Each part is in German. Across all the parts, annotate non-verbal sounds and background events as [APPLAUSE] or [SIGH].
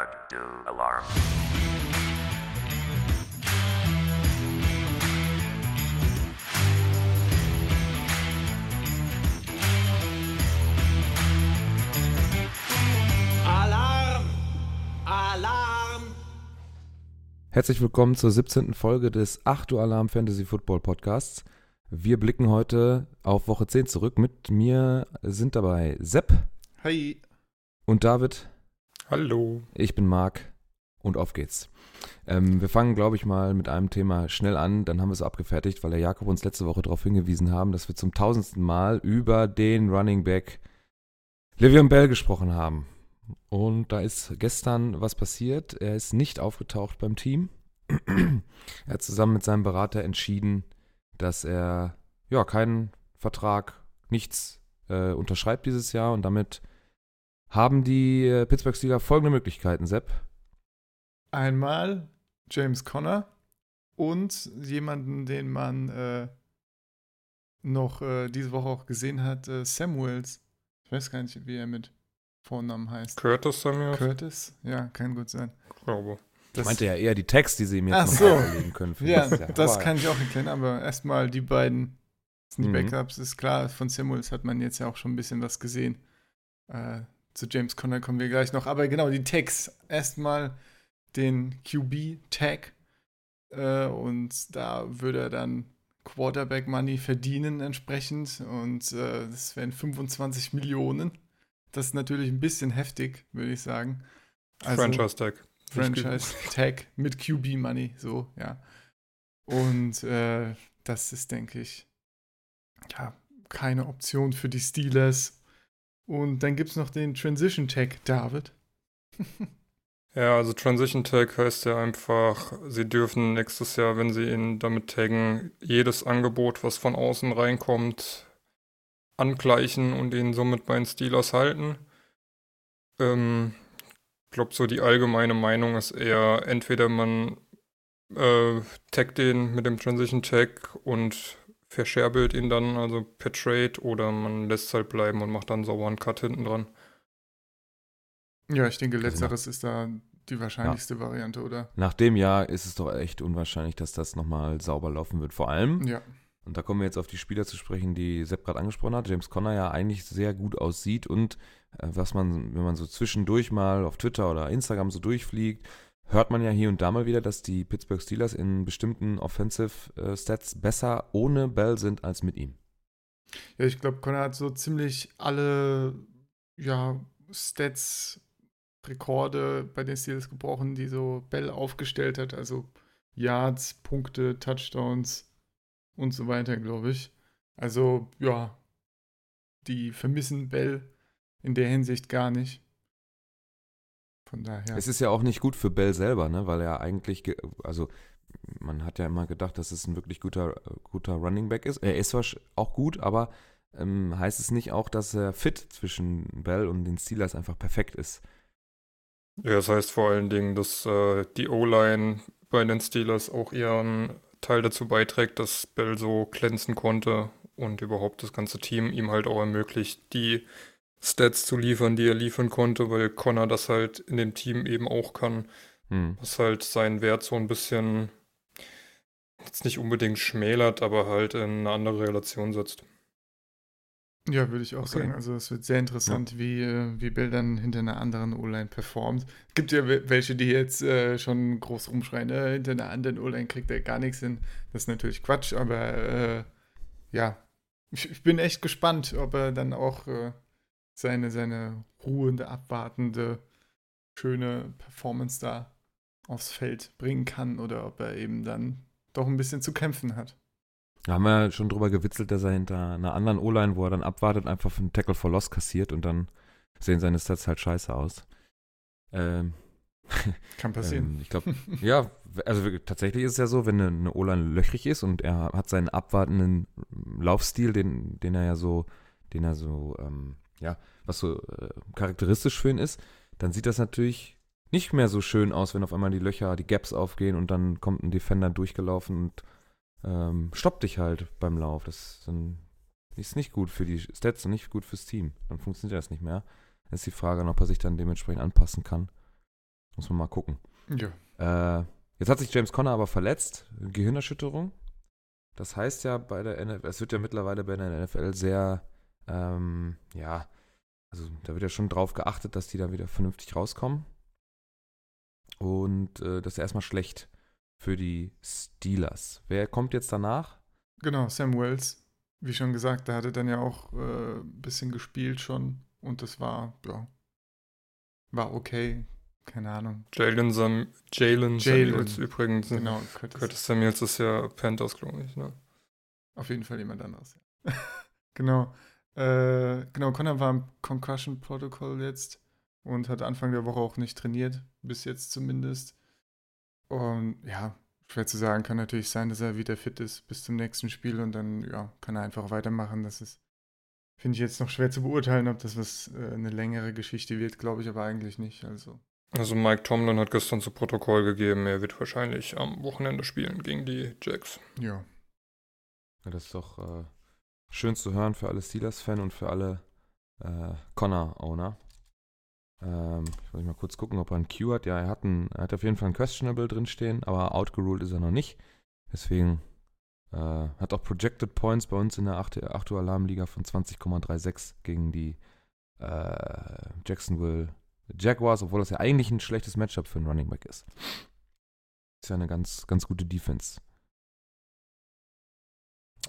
Red do alarm. Alarm! Alarm! Herzlich willkommen zur 17. Folge des 8 Uhr Alarm Fantasy Football Podcasts. Wir blicken heute auf Woche 10 zurück. Mit mir sind dabei Sepp Hi. und David. Hallo. Ich bin Marc und auf geht's. Ähm, wir fangen, glaube ich, mal mit einem Thema schnell an. Dann haben wir es abgefertigt, weil der Jakob uns letzte Woche darauf hingewiesen haben, dass wir zum tausendsten Mal über den Running Back Livion Bell gesprochen haben. Und da ist gestern was passiert. Er ist nicht aufgetaucht beim Team. [CLEARS THROAT] er hat zusammen mit seinem Berater entschieden, dass er ja keinen Vertrag, nichts äh, unterschreibt dieses Jahr und damit haben die äh, Pittsburgh Steelers folgende Möglichkeiten, Sepp. Einmal James Conner und jemanden, den man äh, noch äh, diese Woche auch gesehen hat, äh, Samuels. Ich weiß gar nicht, wie er mit Vornamen heißt. Curtis Samuel? Curtis? Ja, kann gut sein. Ich glaube. Ich meinte ja eher die Text, die sie ihm jetzt Ach noch so. vorlegen können. Ja, das Aber kann ich auch erklären, aber erstmal die beiden sind die Mhm. Backups. Ist klar, von Samuels hat man jetzt ja auch schon ein bisschen was gesehen. Äh, zu James Conner kommen wir gleich noch. Aber genau, die Tags. Erstmal den QB-Tag. Äh, und da würde er dann Quarterback Money verdienen entsprechend. Und äh, das wären 25 Millionen. Das ist natürlich ein bisschen heftig, würde ich sagen. Also- Franchise Tag. Franchise Tag mit QB Money, so, ja. Und äh, das ist, denke ich, ja, keine Option für die Steelers. Und dann gibt es noch den Transition Tag, David. [LAUGHS] Ja, also Transition Tag heißt ja einfach, sie dürfen nächstes Jahr, wenn sie ihn damit taggen, jedes Angebot, was von außen reinkommt, angleichen und ihn somit bei den Steelers halten. Ähm, ich glaube, so die allgemeine Meinung ist eher, entweder man äh, taggt den mit dem Transition Tag und verscherbelt ihn dann, also per Trade, oder man lässt es halt bleiben und macht dann sauber einen Cut hinten dran. ja, ich denke, Also letzteres ist da die wahrscheinlichste Variante, oder? Nach dem Jahr ist es doch echt unwahrscheinlich, dass das nochmal sauber laufen wird. Vor allem, Ja. und da kommen wir jetzt auf die Spieler zu sprechen, die Sepp gerade angesprochen hat, James Conner ja eigentlich sehr gut aussieht und äh, was man, wenn man so zwischendurch mal auf Twitter oder Instagram so durchfliegt, hört man ja hier und da mal wieder, dass die Pittsburgh Steelers in bestimmten Offensive äh, Stats besser ohne Bell sind als mit ihm. Ja, ich glaube, Connor hat so ziemlich alle ja, Stats, Rekorde bei den Steelers gebrochen, die so Bell aufgestellt hat. Also Yards, Punkte, Touchdowns und so weiter, glaube ich. Also, ja, die vermissen Bell in der Hinsicht gar nicht. Von daher. Es ist ja auch nicht gut für Bell selber, ne? weil er eigentlich, ge- also man hat ja immer gedacht, dass es ein wirklich guter, guter Running Back ist. Er ist zwar auch gut, aber ähm, heißt es nicht auch, dass er fit zwischen Bell und den Steelers einfach perfekt ist? Ja, das heißt vor allen Dingen, dass äh, die O-Line bei den Steelers auch ihren Teil dazu beiträgt, dass Bell so glänzen konnte und überhaupt das ganze Team ihm halt auch ermöglicht, die Stats zu liefern, die er liefern konnte, weil Connor das halt in dem Team eben auch kann, Hm. was halt seinen Wert so ein bisschen jetzt nicht unbedingt schmälert, aber halt in eine andere Relation setzt. Ja, würde ich auch Okay. sagen. Also es wird sehr interessant, wie, äh, wie Bill dann hinter einer anderen O-Line performt. Es gibt ja we- welche, die jetzt äh, schon groß rumschreien, äh, hinter einer anderen O-Line kriegt er gar nichts hin. Das ist natürlich Quatsch, aber äh, ja, ich, ich bin echt gespannt, ob er dann auch äh, seine, seine ruhende, abwartende, schöne Performance da aufs Feld bringen kann oder ob er eben dann doch ein bisschen zu kämpfen hat. Da haben wir schon drüber gewitzelt, dass er hinter einer anderen O-Line, wo er dann abwartet, einfach einen Tackle for Loss kassiert und dann sehen seine Stats halt scheiße aus. Ähm, [LAUGHS] Kann passieren. Ähm, ich glaube, [LAUGHS] ja, also tatsächlich ist es ja so, wenn eine, eine O-Line löchrig ist und er hat seinen abwartenden Laufstil, den, den er ja so, den er so, ähm, ja, was so äh, charakteristisch für ihn ist, dann sieht das natürlich nicht mehr so schön aus, wenn auf einmal die Löcher, die Gaps aufgehen und dann kommt ein Defender durchgelaufen und ähm, stoppt dich halt beim Lauf. Das dann ist nicht gut für die Stats und nicht gut fürs Team. Dann funktioniert das nicht mehr. Dann ist die Frage, ob er sich dann dementsprechend anpassen kann. Muss man mal gucken. Ja. Äh, jetzt hat sich James Conner aber verletzt, Gehirnerschütterung. Das heißt ja bei der NFL, es wird ja mittlerweile bei der NFL sehr, ähm, ja, also da wird ja schon drauf geachtet, dass die da wieder vernünftig rauskommen. Und äh, das ist erstmal schlecht für die Steelers. Wer kommt jetzt danach? Genau, Sam Wells. Wie schon gesagt, der hatte dann ja auch äh, ein bisschen gespielt schon und das war, ja, war okay. Keine Ahnung. Jalen Sam Jalen Jalen. Samuels übrigens. Genau, Curtis. Curtis Samuels ist ja Panthers, glaube ich. Ne? Auf jeden Fall jemand anderes. ja. [LAUGHS] genau. Äh, genau, Connor war im Concussion Protocol jetzt und hat Anfang der Woche auch nicht trainiert, bis jetzt zumindest. Und ja, schwer zu sagen, kann natürlich sein, dass er wieder fit ist bis zum nächsten Spiel und dann ja, kann er einfach weitermachen. Das ist, finde ich jetzt noch schwer zu beurteilen, ob das was äh, eine längere Geschichte wird, glaube ich aber eigentlich nicht. Also Also Mike Tomlin hat gestern zu Protokoll gegeben, er wird wahrscheinlich am Wochenende spielen gegen die Jacks. ja, Ja, das ist doch äh, schön zu hören für alle Steelers-Fan und für alle äh, Connor-Owner. Ähm, ich muss mal kurz gucken, ob er einen Q hat. Ja, er hat, einen, er hat auf jeden Fall ein Questionable drinstehen, aber outgeruled ist er noch nicht. Deswegen äh, hat auch Projected Points bei uns in der 8, 8 Uhr Alarmliga von 20,36 gegen die äh, Jacksonville Jaguars, obwohl das ja eigentlich ein schlechtes Matchup für einen Running Back ist. Ist ja eine ganz, ganz gute Defense.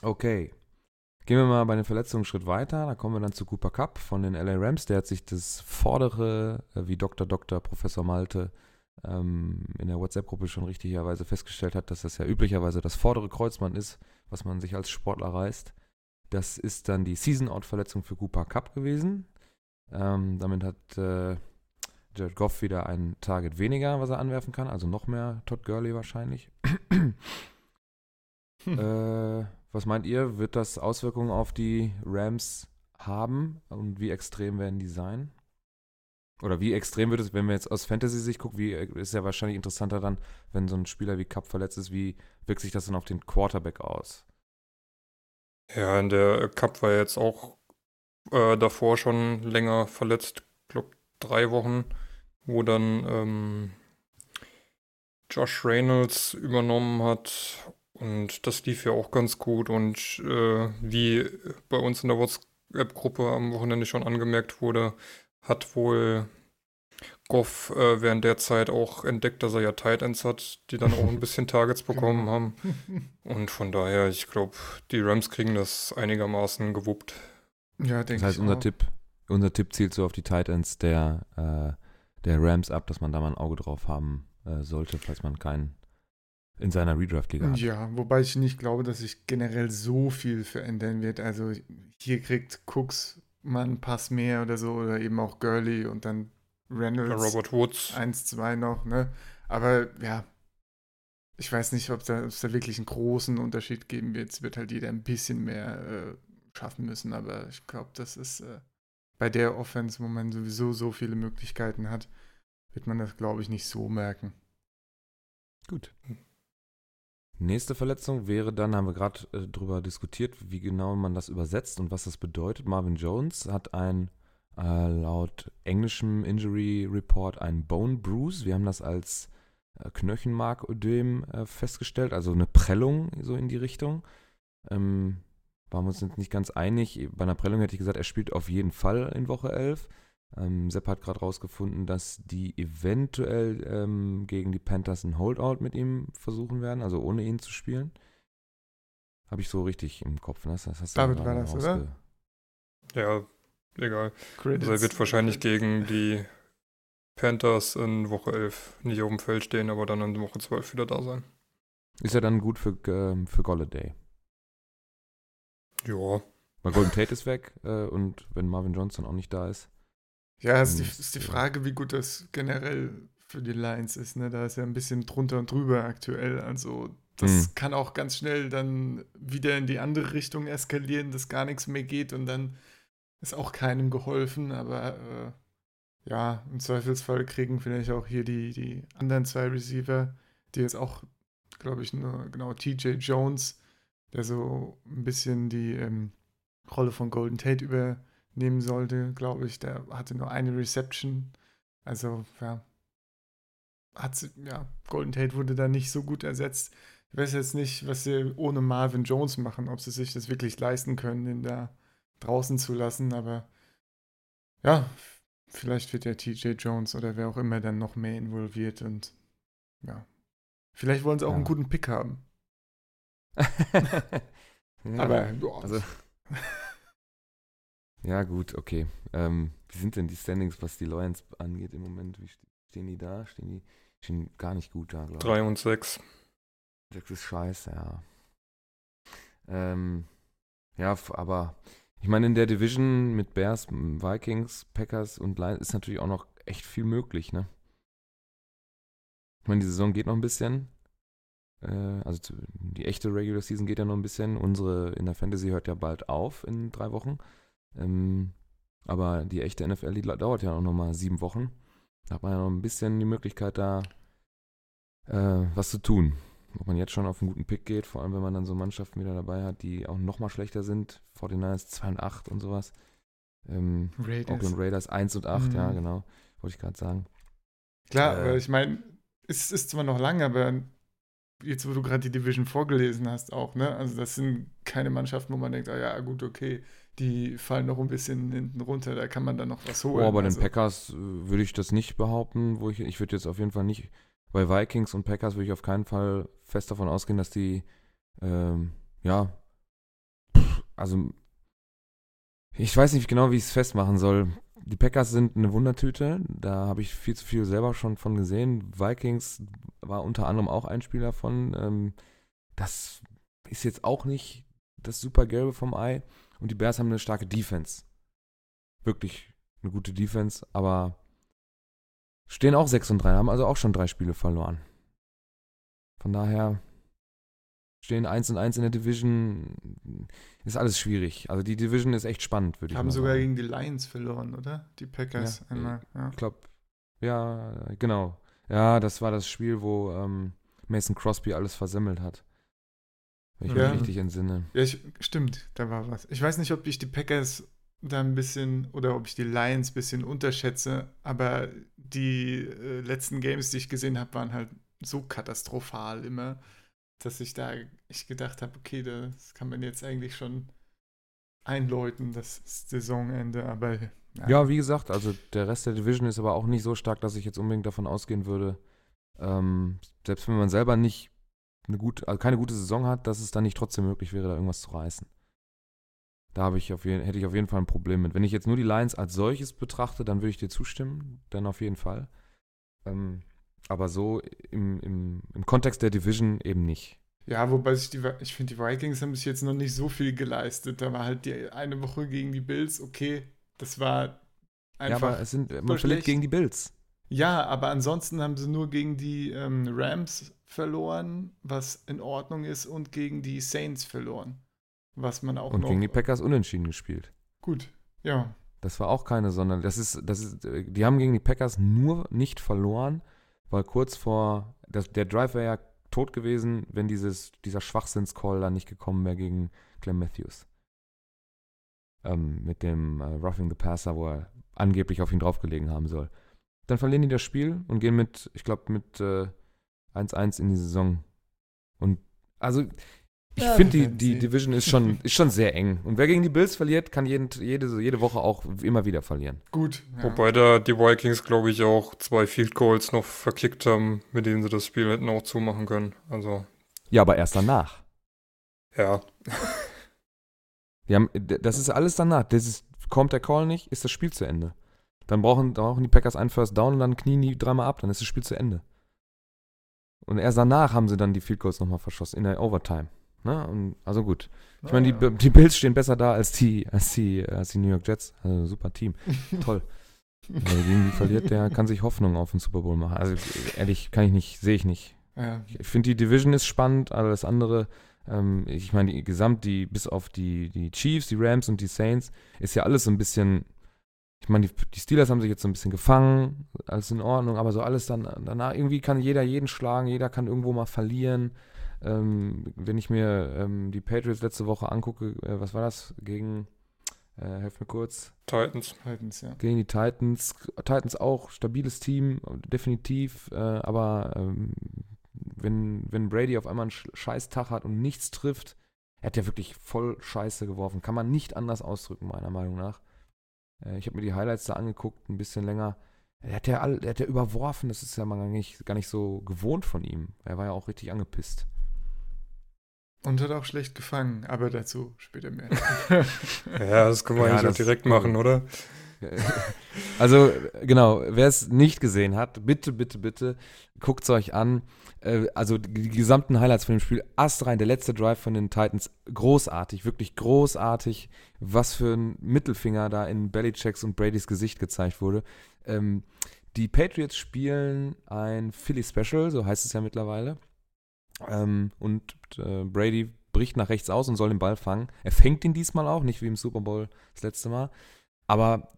Okay. Gehen wir mal bei den Verletzungen einen Schritt weiter. Da kommen wir dann zu Cooper Cup von den LA Rams. Der hat sich das vordere, äh, wie Dr. Dr. Professor Malte ähm, in der WhatsApp-Gruppe schon richtigerweise festgestellt hat, dass das ja üblicherweise das vordere Kreuzband ist, was man sich als Sportler reißt. Das ist dann die Season-Out-Verletzung für Cooper Cup gewesen. Ähm, damit hat äh, Jared Goff wieder ein Target weniger, was er anwerfen kann, also noch mehr Todd Gurley wahrscheinlich. [CLEARS THROAT] Äh, was meint ihr? Wird das Auswirkungen auf die Rams haben? Und wie extrem werden die sein? Oder wie extrem wird es, wenn wir jetzt aus Fantasy-Sicht gucken, wie ist ja wahrscheinlich interessanter dann, wenn so ein Spieler wie Cup verletzt ist, wie wirkt sich das dann auf den Quarterback aus? Ja, in der Cup war jetzt auch äh, davor schon länger verletzt, glaube drei Wochen, wo dann ähm, Josh Reynolds übernommen hat und das lief ja auch ganz gut und äh, wie bei uns in der WhatsApp-Gruppe am Wochenende schon angemerkt wurde, hat wohl Goff äh, während der Zeit auch entdeckt, dass er ja Tight Ends hat, die dann auch ein [LAUGHS] bisschen Targets bekommen Genau. haben. Und von daher, ich glaube, die Rams kriegen das einigermaßen gewuppt. ja denke Das heißt, ich unser auch. Tipp, unser Tipp zielt so auf die Titans der, äh, der Rams ab, dass man da mal ein Auge drauf haben äh, sollte, falls man keinen in seiner Redraft-Liga hat. Ja, wobei ich nicht glaube, dass sich generell so viel verändern wird. Also hier kriegt Cooks mal einen Pass mehr oder so oder eben auch Gurley und dann Reynolds Robert Woods. 1, 2 noch, ne? Aber ja, ich weiß nicht, ob da, ob es da wirklich einen großen Unterschied geben wird. Es wird halt jeder ein bisschen mehr äh, schaffen müssen, aber ich glaube, das ist äh, bei der Offense, wo man sowieso so viele Möglichkeiten hat, wird man das, glaube ich, nicht so merken. Gut. Nächste Verletzung wäre dann, haben wir gerade äh, drüber diskutiert, wie genau man das übersetzt und was das bedeutet. Marvin Jones hat ein, äh, laut englischem Injury Report, ein Bone Bruise. Wir haben das als äh, Knöchenmarködem äh, festgestellt, also eine Prellung so in die Richtung. Ähm, waren wir uns nicht ganz einig. Bei einer Prellung hätte ich gesagt, er spielt auf jeden Fall in Woche 11. Ähm, Sepp hat gerade rausgefunden, dass die eventuell ähm, gegen die Panthers ein Holdout mit ihm versuchen werden, also ohne ihn zu spielen. Habe ich so richtig im Kopf. Ne? Das hast du David war das, oder? Ja, egal. Credits. Also er wird wahrscheinlich gegen die Panthers in Woche 11 nicht auf dem Feld stehen, aber dann in Woche 12 wieder da sein. Ist er dann gut für, ähm, für Golladay? Ja, Weil Golden Tate ist weg äh, und wenn Marvin Johnson auch nicht da ist. Ja, ist die, ist die. Frage, wie gut das generell für die Lions ist. Ne? Da ist ja ein bisschen drunter und drüber aktuell. Also das Hm. kann auch ganz schnell dann wieder in die andere Richtung eskalieren, dass gar nichts mehr geht und dann ist auch keinem geholfen. Aber äh, ja, im Zweifelsfall kriegen vielleicht auch hier die, die anderen zwei Receiver, die jetzt auch, glaube ich, nur genau TJ Jones, der so ein bisschen die ähm, Rolle von Golden Tate übernehmen sollte, glaube ich. Der hatte nur eine Reception. Also, ja. hat sie, ja, Golden Tate wurde da nicht so gut ersetzt. Ich weiß jetzt nicht, was sie ohne Marvin Jones machen, ob sie sich das wirklich leisten können, ihn da draußen zu lassen, aber ja, vielleicht wird ja TJ Jones oder wer auch immer dann noch mehr involviert und ja. Vielleicht wollen sie auch Ja. einen guten Pick haben. [LAUGHS] ja, Aber boah, also, [LAUGHS] ja, gut, okay. Ähm, wie sind denn die Standings, was die Lions angeht im Moment? Wie ste- stehen die da? Stehen die stehen gar nicht gut da, glaube ich. 3 und 6. Das ist scheiße, ja. Ähm, ja, aber ich meine, in der Division mit Bears, Vikings, Packers und Lions ist natürlich auch noch echt viel möglich, ne? Ich meine, die Saison geht noch ein bisschen. Äh, also die echte Regular Season geht ja noch ein bisschen. Unsere in der Fantasy hört ja bald auf in drei Wochen. Ähm, aber die echte NFL, die dauert ja auch noch mal sieben Wochen. Da hat man ja noch ein bisschen die Möglichkeit, da äh, was zu tun. Ob man jetzt schon auf einen guten Pick geht, vor allem wenn man dann so Mannschaften wieder dabei hat, die auch noch mal schlechter sind. 49ers 2 und 8 und sowas. Ähm, Raiders. Oakland Raiders 1 und 8, Mhm. ja, genau. Wollte ich gerade sagen. Klar, Äh, ich meine, es ist zwar noch lang, aber jetzt, wo du gerade die Division vorgelesen hast, auch, ne? Also, das sind keine Mannschaften, wo man denkt, ah ja, gut, okay, die fallen noch ein bisschen hinten runter, da kann man dann noch was holen. Oh, bei den also, Packers äh, würde ich das nicht behaupten, wo ich, ich würde jetzt auf jeden Fall nicht, bei Vikings und Packers würde ich auf keinen Fall fest davon ausgehen, dass die, ähm, ja, also, ich weiß nicht genau, wie ich es festmachen soll. Die Packers sind eine Wundertüte, da habe ich viel zu viel selber schon von gesehen. Vikings war unter anderem auch ein Spieler von, ähm, das ist jetzt auch nicht das super Gelbe vom Ei. Und die Bears haben eine starke Defense. Wirklich eine gute Defense, aber stehen auch 6 und 3, haben also auch schon drei Spiele verloren. Von daher stehen 1 und 1 in der Division. Ist alles schwierig. Also die Division ist echt spannend, würde ich haben mal sogar sagen. gegen die Lions verloren, oder? Die Packers Ja, einmal. Ja. Ich glaube, ja, genau. Ja, das war das Spiel, wo ähm, Mason Crosby alles versemmelt hat. Wenn ich Ja. mich richtig entsinne. Ja, ich, stimmt, da war was. Ich weiß nicht, ob ich die Packers da ein bisschen oder ob ich die Lions ein bisschen unterschätze, aber die äh, letzten Games, die ich gesehen habe, waren halt so katastrophal immer, dass ich da ich gedacht habe, okay, das kann man jetzt eigentlich schon einläuten, das Saisonende, aber Ja, wie gesagt, also der Rest der Division ist aber auch nicht so stark, dass ich jetzt unbedingt davon ausgehen würde, ähm, selbst wenn man selber nicht eine gute, also keine gute Saison hat, dass es dann nicht trotzdem möglich wäre, da irgendwas zu reißen. Da habe ich auf jeden, hätte ich auf jeden Fall ein Problem mit. Wenn ich jetzt nur die Lions als solches betrachte, dann würde ich dir zustimmen, dann auf jeden Fall. Ähm, aber so im, im, im Kontext der Division eben nicht. Ja, wobei sich die, ich finde, die Vikings haben sich jetzt noch nicht so viel geleistet. Da war halt die eine Woche gegen die Bills, okay, das war ja, einfach. aber es sind, man verliert gegen die Bills. Ja, aber ansonsten haben sie nur gegen die ähm, Rams verloren, was in Ordnung ist, und gegen die Saints verloren. Was man auch Und noch. gegen die Packers unentschieden gespielt. Gut, ja. Das war auch keine, sondern das ist, das ist, äh, die haben gegen die Packers nur nicht verloren, weil kurz vor, das, der Drive wäre ja tot gewesen, wenn dieses, dieser Schwachsinns-Call dann nicht gekommen wäre gegen Clem Matthews. Ähm, mit dem äh, Roughing the Passer, wo er angeblich auf ihn draufgelegen haben soll. Dann verlieren die das Spiel und gehen mit, ich glaube, mit äh, 1-1 in die Saison. Und also, ich Ja, finde, die, die. Division ist schon, [LAUGHS] ist schon sehr eng. Und wer gegen die Bills verliert, kann jeden, jede, jede Woche auch immer wieder verlieren. Gut. Ja. Wobei da die Vikings, glaube ich, auch zwei Field Goals noch verkickt haben, mit denen sie das Spiel hätten auch zumachen können. Also, Ja, aber erst danach. ja. [LAUGHS] Die haben, das ist alles danach. Das ist, kommt der Call nicht, ist das Spiel zu Ende. Dann brauchen, brauchen die Packers einen First Down und dann knien die dreimal ab, dann ist das Spiel zu Ende. Und erst danach haben sie dann die Field Goals nochmal verschossen, in der Overtime. Ne? Und, also gut. Ich meine, die, Ah, die Bills stehen besser da als die, als die, als die New York Jets. Also super Team. [LAUGHS] Toll. Wer gegen die verliert, der kann sich Hoffnung auf den Super Bowl machen. Also ehrlich, kann ich nicht, sehe ich nicht. ja. Ich finde die Division ist spannend, alles andere, ähm, ich meine, die gesamt, die, bis auf die, die Chiefs, die Rams und die Saints, ist ja alles so ein bisschen, ich meine, die, die Steelers haben sich jetzt so ein bisschen gefangen, alles in Ordnung, aber so alles dann, danach, irgendwie kann jeder jeden schlagen, jeder kann irgendwo mal verlieren. Ähm, wenn ich mir ähm, die Patriots letzte Woche angucke, äh, was war das, gegen Äh, helf mir kurz. Titans. Titans, ja. Gegen die Titans. Titans auch stabiles Team, definitiv. Äh, aber ähm, wenn, wenn Brady auf einmal einen scheiß Tag hat und nichts trifft, er hat ja wirklich voll Scheiße geworfen. Kann man nicht anders ausdrücken, meiner Meinung nach. Äh, ich habe mir die Highlights da angeguckt, ein bisschen länger. Er hat, ja all, er hat ja überworfen, das ist ja mal gar nicht, gar nicht so gewohnt von ihm. Er war ja auch richtig angepisst. Und hat auch schlecht gefangen, aber dazu später mehr. [LAUGHS] ja, das können wir ja, eigentlich auch direkt machen, oder? Also, genau, wer es nicht gesehen hat, bitte, bitte, bitte, guckt es euch an. Äh, also die gesamten Highlights von dem Spiel, astrein, der letzte Drive von den Titans, großartig, wirklich großartig, was für ein Mittelfinger da in Bellychecks und Bradys Gesicht gezeigt wurde. Ähm, die Patriots spielen ein Philly Special, so heißt es ja mittlerweile. Ähm, und äh, Brady bricht nach rechts aus und soll den Ball fangen. Er fängt ihn diesmal auch, nicht wie im Super Bowl das letzte Mal. Aber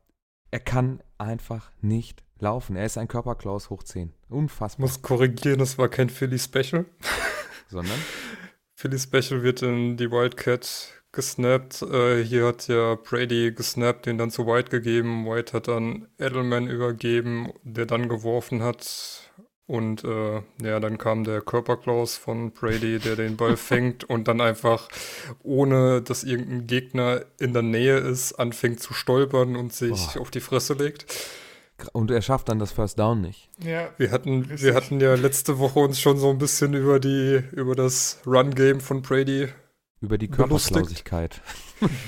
er kann einfach nicht laufen. Er ist ein Körperklaus hoch 10. Unfassbar. Muss korrigieren, das war kein Philly Special. [LAUGHS] [LAUGHS] Sondern? Philly Special wird in die Wildcat gesnappt. Äh, hier hat ja Brady gesnappt, den dann zu White gegeben. White hat dann Edelman übergeben, der dann geworfen hat. Und äh, ja, dann kam der Körperklaus von Brady, der den Ball [LAUGHS] fängt und dann einfach, ohne dass irgendein Gegner in der Nähe ist, anfängt zu stolpern und sich Boah. auf die Fresse legt. Und er schafft dann das First Down nicht. Ja. Wir hatten, wir hatten ja letzte Woche uns schon so ein bisschen über die, über das Run-Game von Brady. Über die Körperklausigkeit.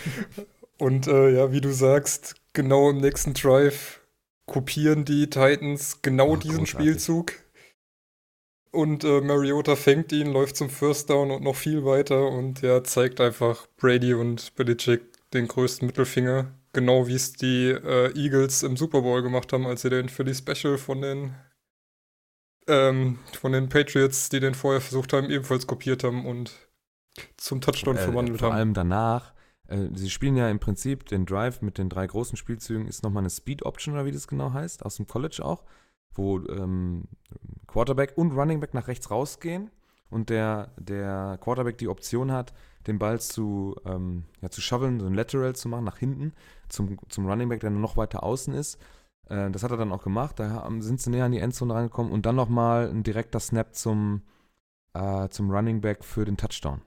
[LAUGHS] und äh, ja, wie du sagst, genau im nächsten Drive kopieren die Titans genau oh, diesen großartig. Spielzug und äh, Mariota fängt ihn, läuft zum First Down und noch viel weiter und ja, zeigt einfach Brady und Belichick den größten Mittelfinger. Genau wie es die äh, Eagles im Super Bowl gemacht haben, als sie den Philly Special von den ähm, von den Patriots, die den vorher versucht haben, ebenfalls kopiert haben und zum Touchdown äh, verwandelt vor haben. Vor allem danach, äh, sie spielen ja im Prinzip den Drive mit den drei großen Spielzügen, ist nochmal eine Speed Option oder wie das genau heißt, aus dem College auch wo ähm, Quarterback und Running Back nach rechts rausgehen und der, der Quarterback die Option hat, den Ball zu, ähm, ja, zu shoveln, so ein Lateral zu machen, nach hinten, zum, zum Running Back, der noch weiter außen ist. Äh, das hat er dann auch gemacht, da sind sie näher an die Endzone rangekommen und dann nochmal ein direkter Snap zum, äh, zum Running Back für den Touchdown.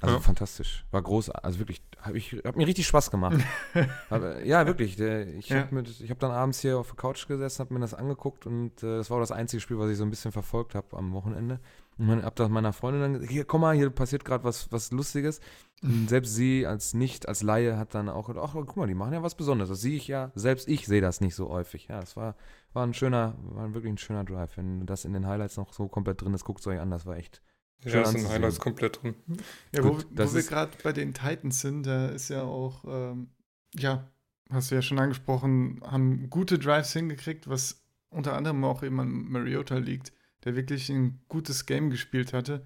Also ja. fantastisch. War groß, also wirklich, hab ich hab mir richtig Spaß gemacht. [LAUGHS] hab, ja, wirklich. Ich ja. habe hab dann abends hier auf der Couch gesessen, habe mir das angeguckt und äh, das war das einzige Spiel, was ich so ein bisschen verfolgt habe am Wochenende. Und man, hab das meiner Freundin dann gesagt, hier, komm mal, hier passiert gerade was, was Lustiges. Und [LAUGHS] selbst sie als nicht, als Laie hat dann auch gedacht, ach, guck mal, die machen ja was Besonderes. Das sehe ich ja, selbst ich sehe das nicht so häufig. Ja, das war, war ein schöner, war wirklich ein schöner Drive. Wenn das in den Highlights noch so komplett drin ist, guckt es euch an, das war echt ja, sind Highlights komplett drin. Ja, Gut, wo, wo wir gerade bei den Titans sind, da ist ja auch, ähm, ja, hast du ja schon angesprochen, haben gute Drives hingekriegt, was unter anderem auch eben an Mariota liegt, der wirklich ein gutes Game gespielt hatte.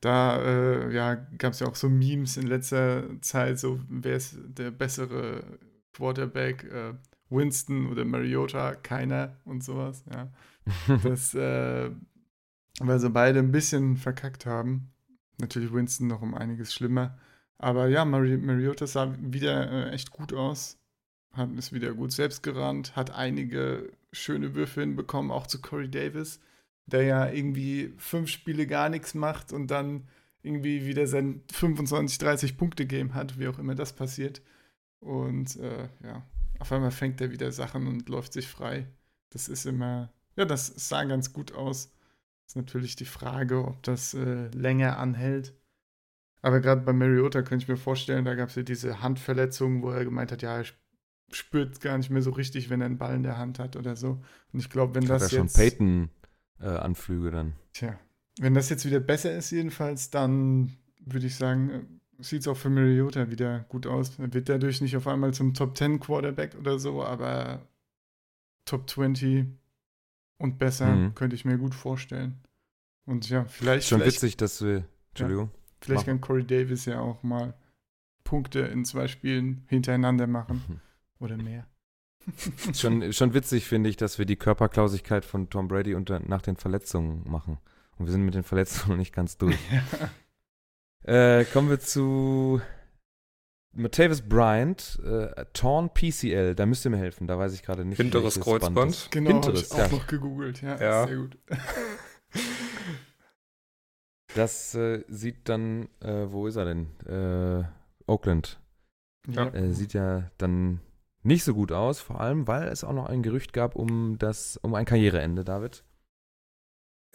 Da äh, ja, gab es ja auch so Memes in letzter Zeit, so wer ist der bessere Quarterback, äh, Winston oder Mariota, keiner und sowas, ja. [LAUGHS] Das äh, weil sie beide ein bisschen verkackt haben. Natürlich Winston noch um einiges schlimmer. Aber ja, Mari Mariota sah wieder äh, echt gut aus. Hat, ist wieder gut selbst gerannt, hat einige schöne Würfe hinbekommen, auch zu Corey Davis, der ja irgendwie fünf Spiele gar nichts macht und dann irgendwie wieder sein 25, 30 Punkte Game hat, wie auch immer das passiert. Und äh, ja, auf einmal fängt er wieder Sachen und läuft sich frei. Das ist immer, ja, das sah ganz gut aus. Ist natürlich die Frage, ob das äh, länger anhält. Aber gerade bei Mariota könnte ich mir vorstellen, da gab es ja diese Handverletzung, wo er gemeint hat, ja, er spürt gar nicht mehr so richtig, wenn er einen Ball in der Hand hat oder so. Und ich glaube, wenn ich das ja jetzt. schon Peyton-Anflüge äh, dann. Tja, wenn das jetzt wieder besser ist, jedenfalls, dann würde ich sagen, äh, sieht es auch für Mariota wieder gut aus. Er wird dadurch nicht auf einmal zum Top 10 Quarterback oder so, aber Top 20 und besser, mhm. könnte ich mir gut vorstellen. Und ja, vielleicht. Schon vielleicht, witzig, dass wir. Entschuldigung. Ja, vielleicht machen. kann Corey Davis ja auch mal Punkte in zwei Spielen hintereinander machen. Mhm. Oder mehr. [LAUGHS] schon, schon witzig finde ich, dass wir die Körperklausigkeit von Tom Brady unter, nach den Verletzungen machen. Und wir sind mit den Verletzungen noch nicht ganz durch. ja. [LAUGHS] äh, kommen wir zu Matavis Bryant, äh, Torn PCL, da müsst ihr mir helfen, da weiß ich gerade nicht. Hinteres Kreuzband. Genau, habe Hinteres, ich auch ja. noch gegoogelt. Ja, Ja. sehr gut. [LAUGHS] Das äh, sieht dann, äh, wo ist er denn? Äh, Oakland. Ja. Äh, sieht ja dann nicht so gut aus, vor allem, weil es auch noch ein Gerücht gab um das, um ein Karriereende, David.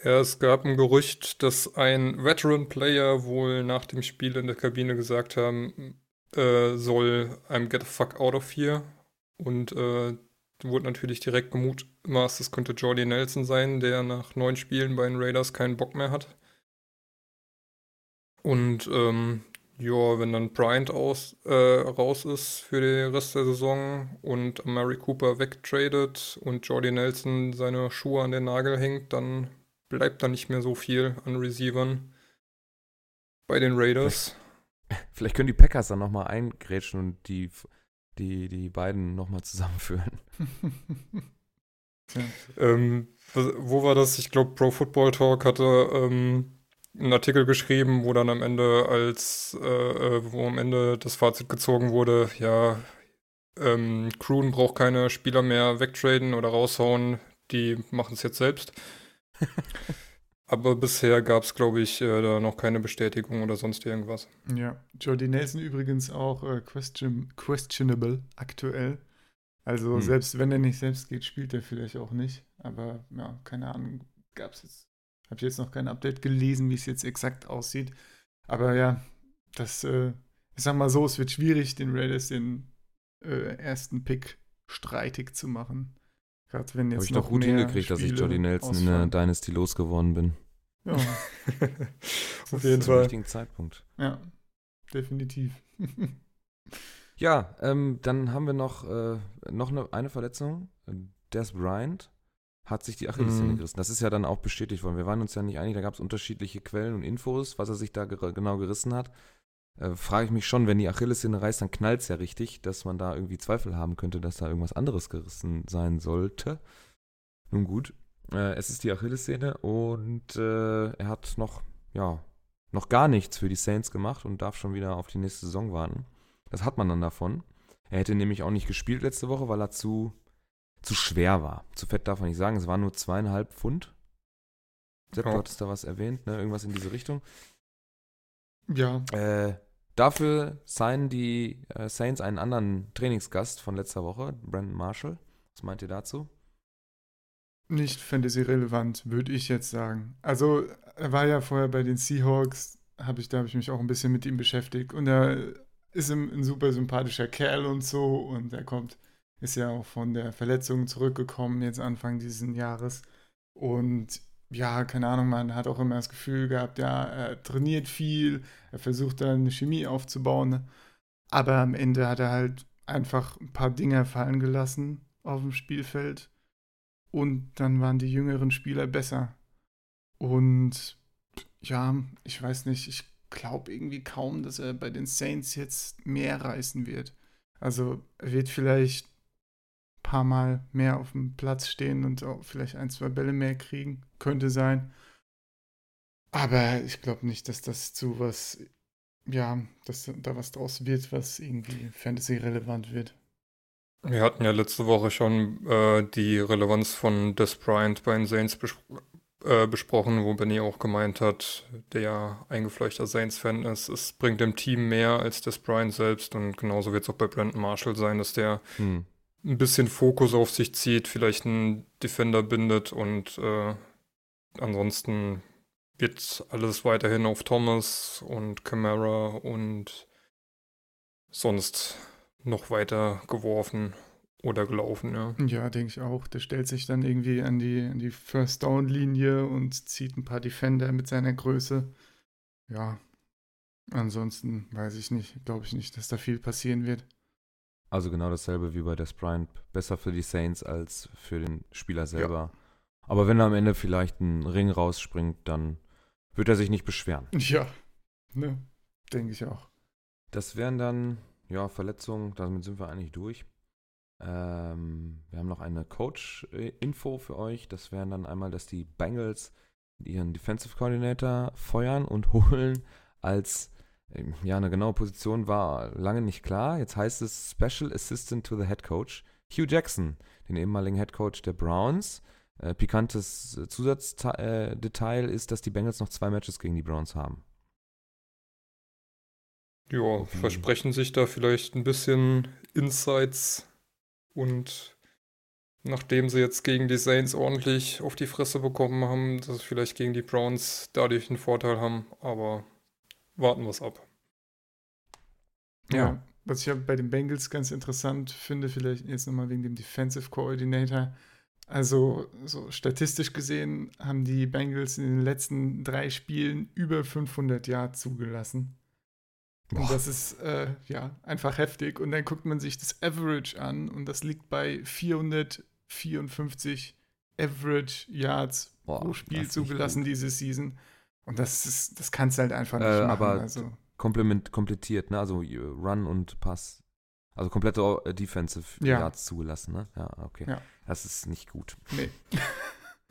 Ja, es gab ein Gerücht, dass ein Veteran-Player wohl nach dem Spiel in der Kabine gesagt haben äh, soll, I'm get the fuck out of here. Und äh, wurde natürlich direkt gemutmaßt, es könnte Jordy Nelson sein, der nach neun Spielen bei den Raiders keinen Bock mehr hat. Und ähm, ja, wenn dann Bryant aus, äh, raus ist für den Rest der Saison und Amari Cooper wegtradet und Jordy Nelson seine Schuhe an den Nagel hängt, dann bleibt da nicht mehr so viel an Receivern bei den Raiders. Vielleicht können die Packers dann nochmal eingrätschen und die, die, die beiden nochmal zusammenführen. [LAUGHS] Ähm, wo war das? Ich glaube, Pro Football Talk hatte ähm, einen Artikel geschrieben, wo dann am Ende als, äh, äh, wo am Ende das Fazit gezogen wurde, ja, ähm, Croon braucht keine Spieler mehr wegtraden oder raushauen, die machen es jetzt selbst. [LAUGHS] Aber bisher gab es, glaube ich, äh, da noch keine Bestätigung oder sonst irgendwas. Ja, Jordy Nelson übrigens auch äh, question, questionable aktuell. Also Hm. selbst wenn er nicht selbst geht, spielt er vielleicht auch nicht. Aber ja, keine Ahnung, gab es jetzt, habe ich jetzt noch kein Update gelesen, wie es jetzt exakt aussieht. Aber ja, das, äh, ich sag mal so, es wird schwierig, den Raiders den äh, ersten Pick streitig zu machen. Gerade wenn jetzt Habe ich noch doch gut hingekriegt, dass ich Spiele Jordy Nelson in der ausfallen. Dynasty losgeworden bin. Ja, [LAUGHS] Auf jeden Zum Fall. richtigen Zeitpunkt. ja, definitiv. [LAUGHS] Ja, ähm, dann haben wir noch, äh, noch eine, eine Verletzung. Des Bryant hat sich die Achillessehne Mhm. gerissen. Das ist ja dann auch bestätigt worden. Wir waren uns ja nicht einig, da gab es unterschiedliche Quellen und Infos, was er sich da ger genau gerissen hat. Äh, Frage ich mich schon, wenn die Achillessehne reißt, dann knallt es ja richtig, dass man da irgendwie Zweifel haben könnte, dass da irgendwas anderes gerissen sein sollte. Nun gut, äh, es ist die Achillessehne und äh, er hat noch, ja, noch gar nichts für die Saints gemacht und darf schon wieder auf die nächste Saison warten. Das hat man dann davon. Er hätte nämlich auch nicht gespielt letzte Woche, weil er zu, zu schwer war. Zu fett darf man nicht sagen, es waren nur zweieinhalb Pfund. Sepp, du Ja. hattest da was erwähnt, ne? irgendwas in diese Richtung. ja, Äh, dafür signen die äh, Saints einen anderen Trainingsgast von letzter Woche, Brandon Marshall. Was meint ihr dazu? Nicht Fantasy-relevant, würde ich jetzt sagen. Also, er war ja vorher bei den Seahawks, hab ich, da habe ich mich auch ein bisschen mit ihm beschäftigt. Und er ist ein, ein super sympathischer Kerl und so. Und er kommt, ist ja auch von der Verletzung zurückgekommen, jetzt Anfang dieses Jahres. Und ja, keine Ahnung, man hat auch immer das Gefühl gehabt, ja, er trainiert viel, er versucht dann eine Chemie aufzubauen. Aber am Ende hat er halt einfach ein paar Dinge fallen gelassen auf dem Spielfeld. Und dann waren die jüngeren Spieler besser. Und ja, ich weiß nicht, ich glaube irgendwie kaum, dass er bei den Saints jetzt mehr reißen wird. Also er wird vielleicht paar Mal mehr auf dem Platz stehen und auch vielleicht ein, zwei Bälle mehr kriegen. Könnte sein. Aber ich glaube nicht, dass das zu was, ja, dass da was draus wird, was irgendwie Fantasy-relevant wird. Wir hatten ja letzte Woche schon äh, die Relevanz von Des Bryant bei den Saints bes äh, besprochen, wo Benny auch gemeint hat, der eingefleischter Saints-Fan ist, es bringt dem Team mehr als Des Bryant selbst und genauso wird es auch bei Brandon Marshall sein, dass der Hm. Ein bisschen Fokus auf sich zieht, vielleicht einen Defender bindet und äh, ansonsten wird alles weiterhin auf Thomas und Camara und sonst noch weiter geworfen oder gelaufen, ja. Ja, denke ich auch. Der stellt sich dann irgendwie an die, an die First Down Linie und zieht ein paar Defender mit seiner Größe. Ja, ansonsten weiß ich nicht, glaube ich nicht, dass da viel passieren wird. Also genau dasselbe wie bei Des Bryant. Besser für die Saints als für den Spieler selber. Aber wenn er am Ende vielleicht ein Ring rausspringt, dann wird er sich nicht beschweren. Ja, ne, denke ich auch. Das wären dann, ja, Verletzungen, damit sind wir eigentlich durch. Ähm, wir haben noch eine Coach-Info für euch. Das wären dann einmal, dass die Bengals ihren Defensive Coordinator feuern und [LAUGHS] holen als ja, eine genaue Position war lange nicht klar. Jetzt heißt es Special Assistant to the Head Coach Hugh Jackson, den ehemaligen Head Coach der Browns. Äh, pikantes Zusatzdetail äh, ist, dass die Bengals noch zwei Matches gegen die Browns haben. Ja, okay. versprechen sich da vielleicht ein bisschen Insights und nachdem sie jetzt gegen die Saints ordentlich auf die Fresse bekommen haben, dass sie vielleicht gegen die Browns dadurch einen Vorteil haben, aber warten wir es ab. Ja. ja. was ich ja bei den Bengals ganz interessant finde, vielleicht jetzt nochmal wegen dem Defensive Coordinator. Also, so statistisch gesehen haben die Bengals in den letzten drei Spielen über 500 Yards zugelassen. Boah. Und das ist äh, ja einfach heftig. Und dann guckt man sich das Average an und das liegt bei 454 Average Yards Boah, pro Spiel zugelassen diese Season. Und das ist, das kannst du halt einfach nicht äh, machen. Aber also. komplement, komplettiert, ne? Also Run und Pass. Also komplette äh, Defensive ja. Yards zugelassen, ne? Ja, okay. Ja. Das ist nicht gut. Nee. [LAUGHS]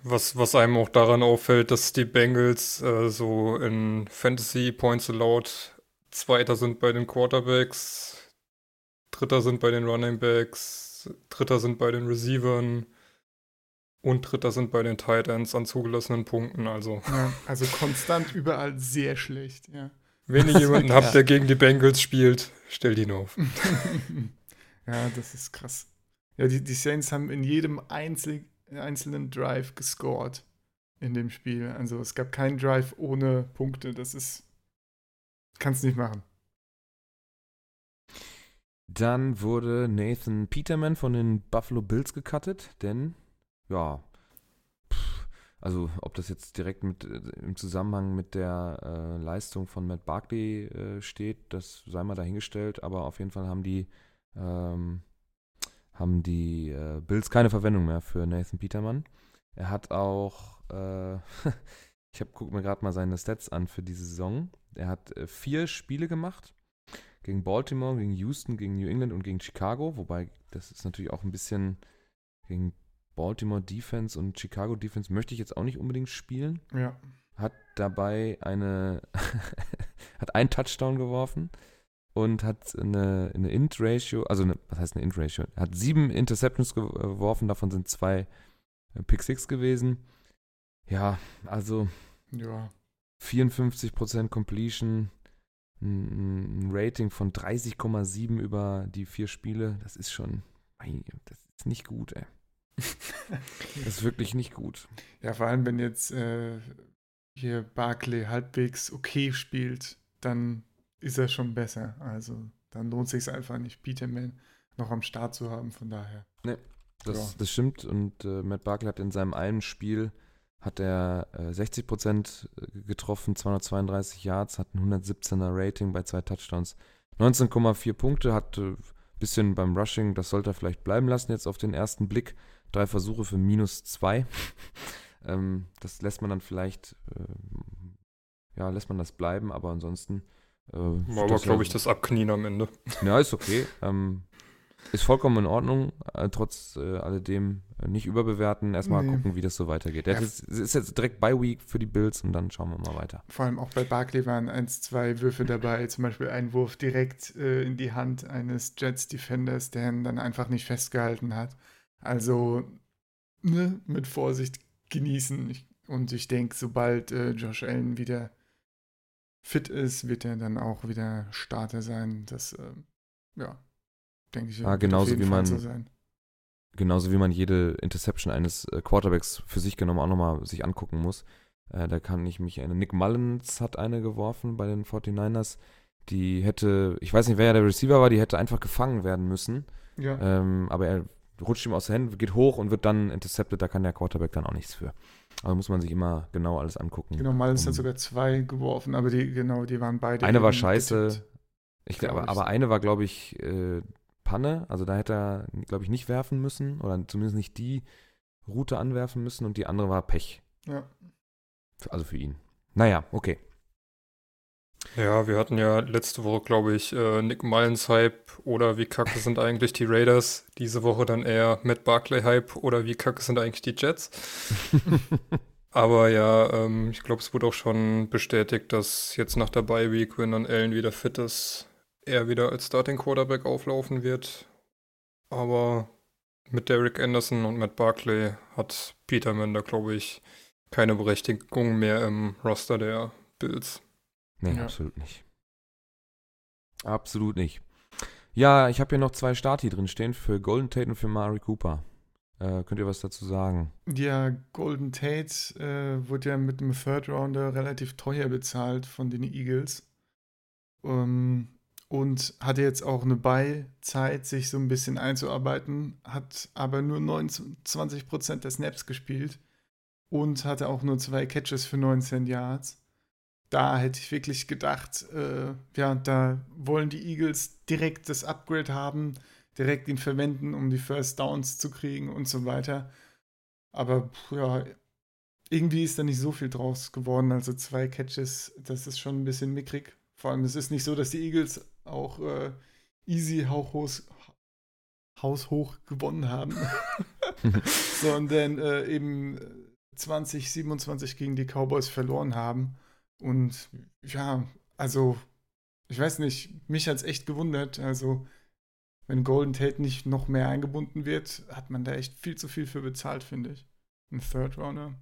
Was, was einem auch daran auffällt, dass die Bengals äh, so in Fantasy Points allowed Zweiter sind bei den Quarterbacks, Dritter sind bei den Running Backs, Dritter sind bei den Receivern und Dritter sind bei den Tight Ends an zugelassenen Punkten. Also, ja, also konstant überall sehr schlecht, ja. Wenn ihr jemanden habt, der gegen die Bengals spielt, stellt ihn auf. [LAUGHS] ja, das ist krass. Ja, die, die Saints haben in jedem einzel einzelnen Drive gescored in dem Spiel. Also es gab keinen Drive ohne Punkte. Das ist Kannst nicht machen. Dann wurde Nathan Peterman von den Buffalo Bills gecuttet, denn, ja, also ob das jetzt direkt mit, äh, im Zusammenhang mit der äh, Leistung von Matt Barkley äh, steht, das sei mal dahingestellt, aber auf jeden Fall haben die, ähm, haben die äh, Bills keine Verwendung mehr für Nathan Peterman. Er hat auch, äh, [LAUGHS] ich gucke mir gerade mal seine Stats an für diese Saison. Er hat äh, vier Spiele gemacht. Gegen Baltimore, gegen Houston, gegen New England und gegen Chicago. Wobei, das ist natürlich auch ein bisschen gegen Baltimore Defense und Chicago Defense möchte ich jetzt auch nicht unbedingt spielen. Ja. Hat dabei eine, [LAUGHS] hat einen Touchdown geworfen und hat eine, eine Int-Ratio, also eine, was heißt eine Int-Ratio? Hat sieben Interceptions geworfen, davon sind zwei äh, Pick Six gewesen. Ja, also. Ja. 54% Completion, ein Rating von 30,7 über die vier Spiele. Das ist schon, das ist nicht gut, ey. Das ist wirklich nicht gut. Ja, vor allem, wenn jetzt äh, hier Barclay halbwegs okay spielt, dann ist er schon besser. Also dann lohnt sich einfach nicht, Peterman noch am Start zu haben, von daher. Nee, das, ja. das stimmt. Und äh, Matt Barkley hat in seinem einen Spiel hat er äh, 60 Prozent äh, getroffen, 232 Yards, hat ein 117er Rating bei zwei Touchdowns, 19,4 Punkte, hat äh, bisschen beim Rushing, das sollte er vielleicht bleiben lassen jetzt auf den ersten Blick. Drei Versuche für minus zwei. [LAUGHS] ähm, das lässt man dann vielleicht, äh, ja, lässt man das bleiben, aber ansonsten. Äh, War aber, glaube ich, das Abknien am Ende. Ja, ist okay. Ähm, ist vollkommen in Ordnung, äh, trotz äh, alledem äh, nicht überbewerten. Erstmal nee. gucken, wie das so weitergeht. Ja. Es ist jetzt direkt bei Week für die Bills und dann schauen wir mal weiter. Vor allem auch bei Barkley waren eins, zwei Würfe dabei, zum Beispiel ein Wurf direkt äh, in die Hand eines Jets-Defenders, der ihn dann einfach nicht festgehalten hat. Also ne, mit Vorsicht genießen. Ich, und ich denke, sobald äh, Josh Allen wieder fit ist, wird er dann auch wieder Starter sein. Das, äh, ja, denke ich. Ah, genauso wie man, so genauso wie man jede Interception eines äh, Quarterbacks für sich genommen auch nochmal sich angucken muss. Äh, da kann ich mich erinnern. Nick Mullins hat eine geworfen bei den 49ers. Die hätte, ich weiß nicht, wer ja der Receiver war, die hätte einfach gefangen werden müssen. Ja. Ähm, aber er rutscht ihm aus den Händen, geht hoch und wird dann intercepted. Da kann der Quarterback dann auch nichts für. Also muss man sich immer genau alles angucken. Genau, Mullins um, hat sogar zwei geworfen, aber die, genau, die waren beide. Eine war scheiße. Ich, aber, aber eine war, glaube ich, äh, Panne. Also da hätte er, glaube ich, nicht werfen müssen oder zumindest nicht die Route anwerfen müssen und die andere war Pech. Ja. Also für ihn. Naja, okay. Ja, wir hatten ja letzte Woche, glaube ich, äh, Nick Mullins Hype oder wie kacke sind eigentlich die Raiders. Diese Woche dann eher Matt Barclay Hype oder wie kacke sind eigentlich die Jets. [LAUGHS] Aber ja, ähm, ich glaube, es wurde auch schon bestätigt, dass jetzt nach der Bye Week, wenn dann Allen wieder fit ist, er wieder als Starting Quarterback auflaufen wird. Aber mit Derek Anderson und Matt Barkley hat Peterman da, glaube ich, keine Berechtigung mehr im Roster der Bills. Nee, ja. absolut nicht. Absolut nicht. Ja, ich habe hier noch zwei Starti drin stehen für Golden Tate und für Mari Cooper. Äh, könnt ihr was dazu sagen? Ja, Golden Tate äh, wurde ja mit einem Third Rounder relativ teuer bezahlt von den Eagles. Um, und hatte jetzt auch eine Beizeit, sich so ein bisschen einzuarbeiten, hat aber nur 29% der Snaps gespielt und hatte auch nur zwei Catches für 19 Yards. Da hätte ich wirklich gedacht, äh, ja, da wollen die Eagles direkt das Upgrade haben, direkt ihn verwenden, um die First Downs zu kriegen und so weiter. Aber ja, irgendwie ist da nicht so viel draus geworden. Also zwei Catches, das ist schon ein bisschen mickrig. Vor allem, es ist nicht so, dass die Eagles auch äh, easy hauchhoch, haushoch gewonnen haben, [LAUGHS] [LAUGHS] sondern äh, eben 2027 gegen die Cowboys verloren haben. Und ja, also, ich weiß nicht, mich hat es echt gewundert. Also, wenn Golden Tate nicht noch mehr eingebunden wird, hat man da echt viel zu viel für bezahlt, finde ich. Ein Third Runner.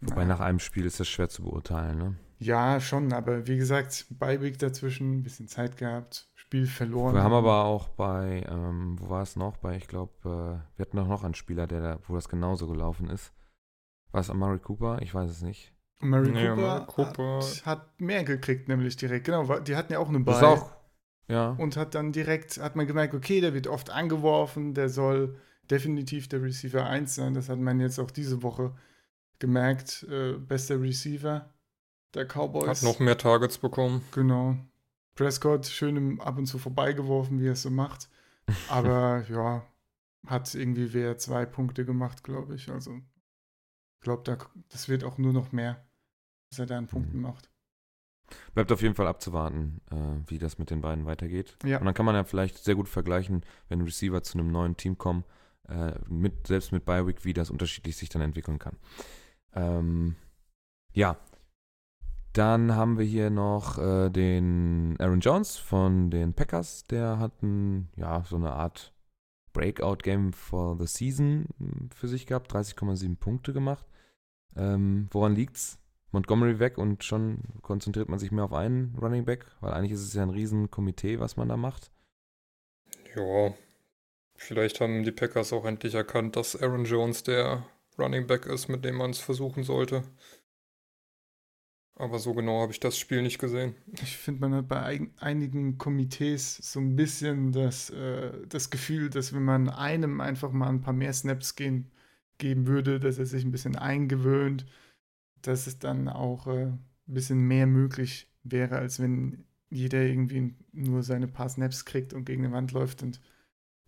Wobei nach einem Spiel ist das schwer zu beurteilen, ne? Ja, schon, aber wie gesagt, Beiweg dazwischen, ein bisschen Zeit gehabt, Spiel verloren. Wir haben aber auch bei, ähm, wo war es noch? Bei, ich glaube, äh, wir hatten auch noch einen Spieler, der da, wo das genauso gelaufen ist. War es Amari Cooper? Ich weiß es nicht. Mary nee, Cooper, Cooper. Hat, hat, mehr gekriegt, nämlich direkt. Genau, die hatten ja auch eine Ball. Das auch, ja. Und hat dann direkt, hat man gemerkt, okay, der wird oft angeworfen, der soll definitiv der Receiver 1 sein. Das hat man jetzt auch diese Woche gemerkt. Äh, bester Receiver der Cowboys. Hat noch mehr Targets bekommen. Genau. Prescott schön ab und zu vorbeigeworfen, wie er es so macht. [LAUGHS] Aber ja, hat irgendwie wer zwei Punkte gemacht, glaube ich. Also, ich glaube, da, das wird auch nur noch mehr, dass er da einen Punkten mhm. macht. Bleibt auf jeden Fall abzuwarten, äh, wie das mit den beiden weitergeht. Ja. Und dann kann man ja vielleicht sehr gut vergleichen, wenn Receiver zu einem neuen Team kommen, äh, mit, selbst mit Biweek, wie das unterschiedlich sich dann entwickeln kann. Ähm, ja, dann haben wir hier noch äh, den Aaron Jones von den Packers. Der hat ein, ja, so eine Art Breakout-Game for the Season hm, für sich gehabt. 30,7 Punkte gemacht. Ähm, woran liegt's? Montgomery weg und schon konzentriert man sich mehr auf einen Running Back, weil eigentlich ist es ja ein Riesenkomitee, was man da macht. Ja, vielleicht haben die Packers auch endlich erkannt, dass Aaron Jones der Running Back ist, mit dem man es versuchen sollte. Aber so genau habe ich das Spiel nicht gesehen. Ich finde, man hat bei ein, einigen Komitees so ein bisschen das, äh, das Gefühl, dass wenn man einem einfach mal ein paar mehr Snaps gehen, geben würde, dass er sich ein bisschen eingewöhnt, dass es dann auch äh, ein bisschen mehr möglich wäre, als wenn jeder irgendwie nur seine paar Snaps kriegt und gegen die Wand läuft und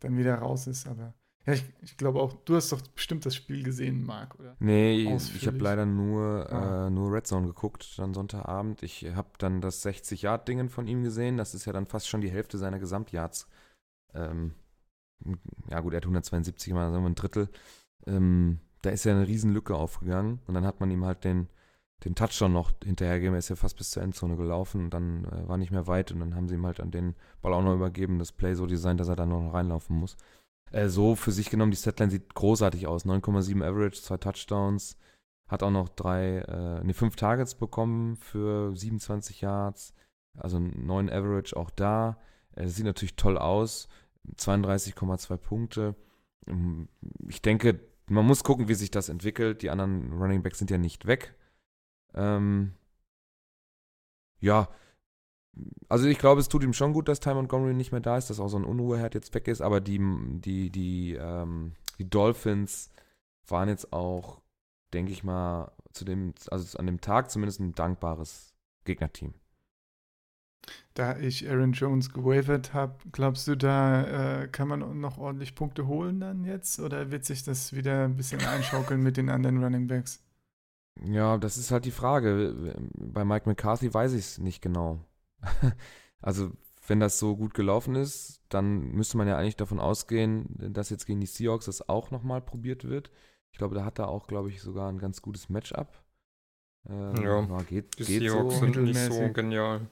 dann wieder raus ist. Aber ja, ich, ich glaube auch, du hast doch bestimmt das Spiel gesehen, Marc, oder? Nee, Ausführlich. ich habe leider nur, ah. äh, nur Red Zone geguckt, dann Sonntagabend. Ich habe dann das 60-Yard-Dingen von ihm gesehen. Das ist ja dann fast schon die Hälfte seiner Gesamtyards. Ähm, ja, gut, er hat 172, mal sagen wir ein Drittel. Ähm, da ist ja eine Riesenlücke aufgegangen und dann hat man ihm halt den, den Touchdown noch hinterhergegeben. Er ist ja fast bis zur Endzone gelaufen und dann äh, war nicht mehr weit und dann haben sie ihm halt an den Ball auch noch übergeben, das Play so designt, dass er dann noch reinlaufen muss. Äh, so für sich genommen, die Statline sieht großartig aus. 9,7 Average, zwei Touchdowns. Hat auch noch drei, äh, ne, fünf Targets bekommen für 27 Yards. Also 9 Average auch da. Äh, sieht natürlich toll aus. 32,2 Punkte. Ähm, ich denke, man muss gucken, wie sich das entwickelt. Die anderen Running Backs sind ja nicht weg. Ähm, ja, also ich glaube, es tut ihm schon gut, dass Ty Montgomery nicht mehr da ist, dass auch so ein Unruheherd jetzt weg ist, aber die, die, die, ähm, die Dolphins waren jetzt auch, denke ich mal, zu dem, also an dem Tag zumindest ein dankbares Gegnerteam. Da ich Aaron Jones gewavert habe, glaubst du, da äh, kann man noch ordentlich Punkte holen dann jetzt? Oder wird sich das wieder ein bisschen einschaukeln mit den anderen Running Backs? Ja, das ist halt die Frage. Bei Mike McCarthy weiß ich es nicht genau. [LAUGHS] also, wenn das so gut gelaufen ist, dann müsste man ja eigentlich davon ausgehen, dass jetzt gegen die Seahawks das auch nochmal probiert wird. Ich glaube, da hat er auch, glaube ich, sogar ein ganz gutes Matchup. Ähm, ja, geht, die geht Seahawks so. sind nicht so genial.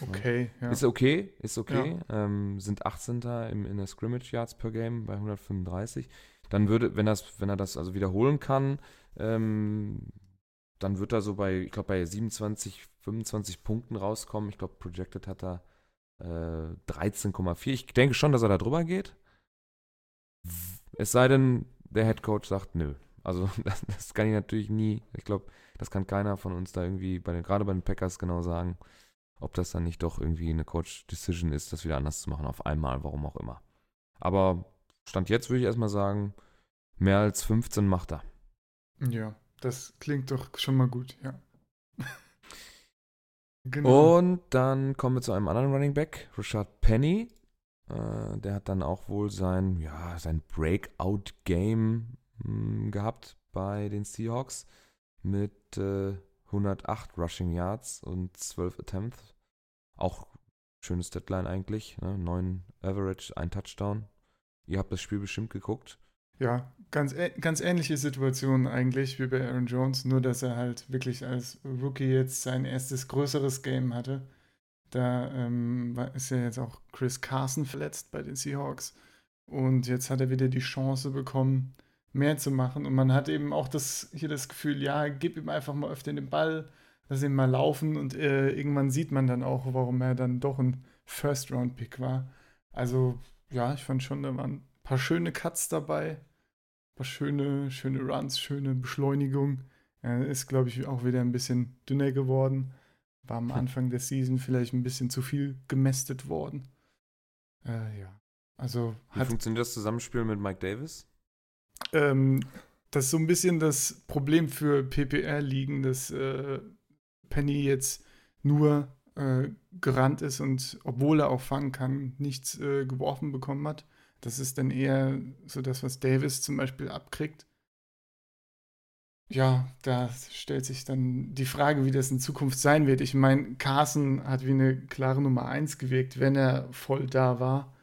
Okay, ja. Ist okay, ist okay. Ja. Ähm, sind 18. Im, in der Scrimmage Yards per Game bei 135. Dann würde, wenn das, wenn er das also wiederholen kann, ähm, dann wird er so bei, ich glaube, bei 27, 25 Punkten rauskommen. Ich glaube, projected hat er äh, 13,4. Ich denke schon, dass er da drüber geht. Es sei denn, der Head Coach sagt nö. Also [LAUGHS] das, das kann ich natürlich nie. Ich glaube, das kann keiner von uns da irgendwie, bei den, gerade bei den Packers genau sagen, ob das dann nicht doch irgendwie eine Coach-Decision ist, das wieder anders zu machen auf einmal, warum auch immer. Aber Stand jetzt würde ich erstmal sagen, mehr als 15 macht er. Ja, das klingt doch schon mal gut, ja. Genau. Und dann kommen wir zu einem anderen Running Back, Rashad Penny. Äh, der hat dann auch wohl sein, ja, sein Breakout-Game hm, gehabt bei den Seahawks mit äh, 108 Rushing Yards und 12 Attempts. Auch schönes Deadline eigentlich. Ne? 9 Average, ein Touchdown. Ihr habt das Spiel bestimmt geguckt. Ja, ganz, ganz ähnliche Situation eigentlich wie bei Aaron Jones, nur dass er halt wirklich als Rookie jetzt sein erstes größeres Game hatte. Da ähm, ist ja jetzt auch Chris Carson verletzt bei den Seahawks. Und jetzt hat er wieder die Chance bekommen, mehr zu machen. Und man hat eben auch das, hier das Gefühl, ja, gib ihm einfach mal öfter den Ball, lass ihn mal laufen und äh, irgendwann sieht man dann auch, warum er dann doch ein First-Round-Pick war. Also, ja, ich fand schon, da waren paar schöne Cuts dabei, paar schöne, schöne Runs, schöne Beschleunigung. Er ist, glaube ich, auch wieder ein bisschen dünner geworden. War am Anfang der Season vielleicht ein bisschen zu viel gemästet worden. Äh, ja. Also Wie funktioniert das Zusammenspiel mit Mike Davis? Ähm, das ist so ein bisschen das Problem für PPR-Ligen, dass äh, Penny jetzt nur äh, gerannt ist und obwohl er auch fangen kann, nichts äh, geworfen bekommen hat. Das ist dann eher so das, was Davis zum Beispiel abkriegt. Ja, da stellt sich dann die Frage, wie das in Zukunft sein wird. Ich meine, Carson hat wie eine klare Nummer 1 gewirkt, wenn er voll da war.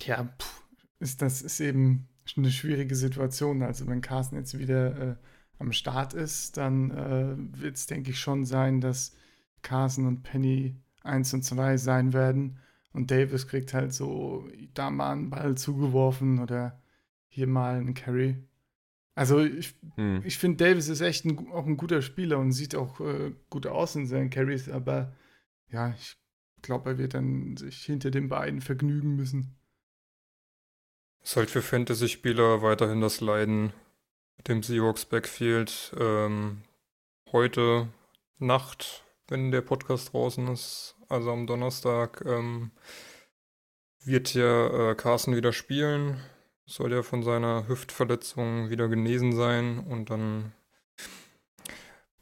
Ja, pff, ist das ist eben eine schwierige Situation. Also wenn Carsten jetzt wieder äh, am Start ist, dann äh, wird es, denke ich, schon sein, dass Carsten und Penny 1 und 2 sein werden. Und Davis kriegt halt so da mal einen Ball zugeworfen oder hier mal einen Carry. Also ich, hm. ich finde, Davis ist echt ein, auch ein guter Spieler und sieht auch äh, gut aus in seinen Carries, aber ja, ich glaube, er wird dann sich hinter den beiden vergnügen müssen. Ist halt für Fantasy-Spieler weiterhin das Leiden mit dem Seahawks Backfield. Ähm, heute Nacht, wenn der Podcast draußen ist, also am Donnerstag, ähm, wird ja äh, Carson wieder spielen. Soll ja von seiner Hüftverletzung wieder genesen sein und dann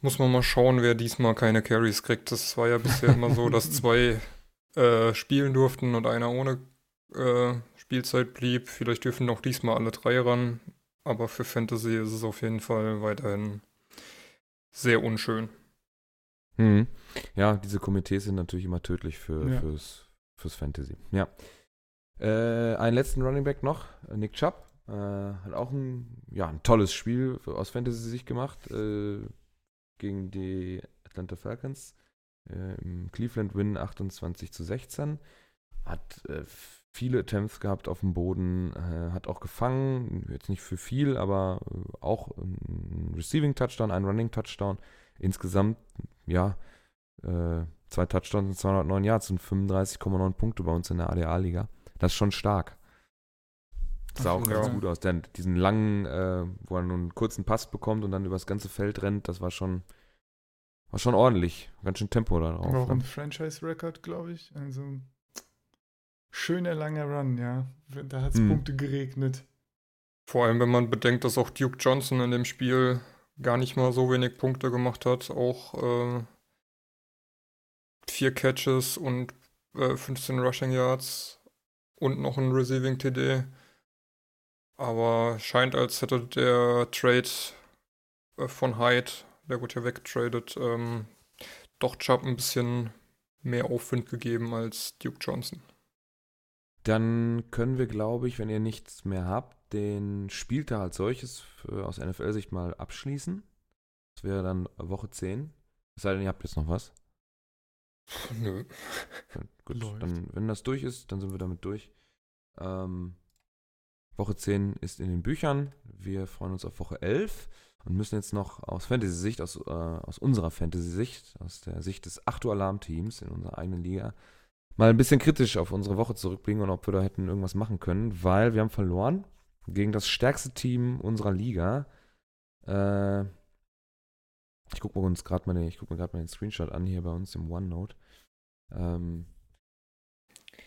muss man mal schauen, wer diesmal keine Carries kriegt. Das war ja bisher immer so, dass [LAUGHS] zwei äh, spielen durften und einer ohne äh, Spielzeit blieb. Vielleicht dürfen auch diesmal alle drei ran, aber für Fantasy ist es auf jeden Fall weiterhin sehr unschön. Hm. Ja, diese Komitees sind natürlich immer tödlich für, ja. fürs, fürs Fantasy. Ja. Äh, einen letzten Running Back noch, Nick Chubb. Äh, hat auch ein, ja, ein tolles Spiel aus Fantasy-Sicht gemacht äh, gegen die Atlanta Falcons. Äh, Im Cleveland Win 28 zu 16. Hat äh, viele Attempts gehabt auf dem Boden, äh, hat auch gefangen, jetzt nicht für viel, aber äh, auch ein Receiving Touchdown, ein Running Touchdown. Insgesamt, ja, äh, zwei Touchdowns und 209 Yards und 35,9 Punkte bei uns in der ADA-Liga. Das ist schon stark. Das sah auch ganz gut aus. Denn diesen langen, äh, wo er nur einen kurzen Pass bekommt und dann übers ganze Feld rennt, das war schon, war schon ordentlich. Ganz schön Tempo da drauf. Auch ne? ein Franchise-Record, glaube ich. Also Schöner langer Run, ja. Da hat es hm. Punkte geregnet. Vor allem, wenn man bedenkt, dass auch Duke Johnson in dem Spiel gar nicht mal so wenig Punkte gemacht hat. Auch äh, vier Catches und äh, 15 Rushing Yards und noch ein Receiving TD. Aber scheint, als hätte der Trade äh, von Hyde, der wurde ja weggetradet, ähm, doch Chubb ein bisschen mehr Aufwind gegeben als Duke Johnson. Dann können wir, glaube ich, wenn ihr nichts mehr habt, den Spieltag als solches für, aus NFL-Sicht mal abschließen. Das wäre dann Woche 10. Es sei denn, ihr habt jetzt noch was. Nö. Gut, Läuft. dann, wenn das durch ist, dann sind wir damit durch. Ähm, Woche 10 ist in den Büchern. Wir freuen uns auf Woche 11 und müssen jetzt noch aus Fantasy-Sicht, aus, äh, aus unserer Fantasy-Sicht, aus der Sicht des 8 Uhr Alarm-Teams in unserer eigenen Liga, mal ein bisschen kritisch auf unsere Woche zurückblicken und ob wir da hätten irgendwas machen können, weil wir haben verloren gegen das stärkste Team unserer Liga. Äh, ich gucke mir uns gerade mal, den- ich guck mir gerade mal den Screenshot an hier bei uns im OneNote. Ähm,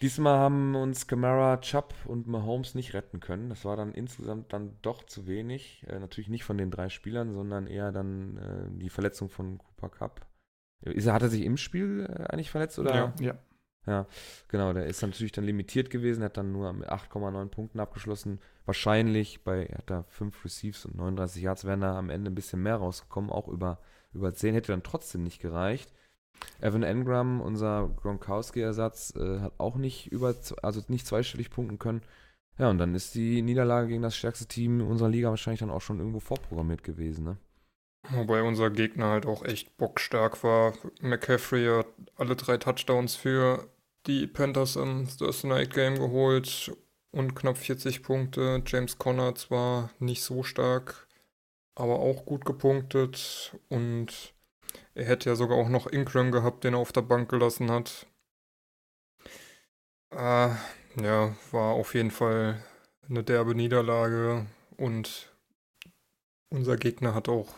diesmal haben uns Camara, Chubb und Mahomes nicht retten können. Das war dann insgesamt dann doch zu wenig. Äh, natürlich nicht von den drei Spielern, sondern eher dann äh, die Verletzung von Cooper Cup. Ist er, hat er sich im Spiel äh, eigentlich verletzt oder? Ja. Ja. Ja, genau, der ist natürlich dann limitiert gewesen, hat dann nur mit 8,9 Punkten abgeschlossen. Wahrscheinlich bei, hat da 5 Receives und 39 Yards, wären da am Ende ein bisschen mehr rausgekommen, auch über, über 10, hätte dann trotzdem nicht gereicht. Evan Engram, unser Gronkowski-Ersatz, äh, hat auch nicht über, also nicht zweistellig punkten können. Ja, und dann ist die Niederlage gegen das stärkste Team unserer Liga wahrscheinlich dann auch schon irgendwo vorprogrammiert gewesen, ne? Wobei unser Gegner halt auch echt bockstark war. McCaffrey hat alle drei Touchdowns für die Panthers im Thursday Night Game geholt und knapp 40 Punkte. James Conner zwar nicht so stark, aber auch gut gepunktet und er hätte ja sogar auch noch Ingram gehabt, den er auf der Bank gelassen hat. Äh, ja, war auf jeden Fall eine derbe Niederlage und unser Gegner hat auch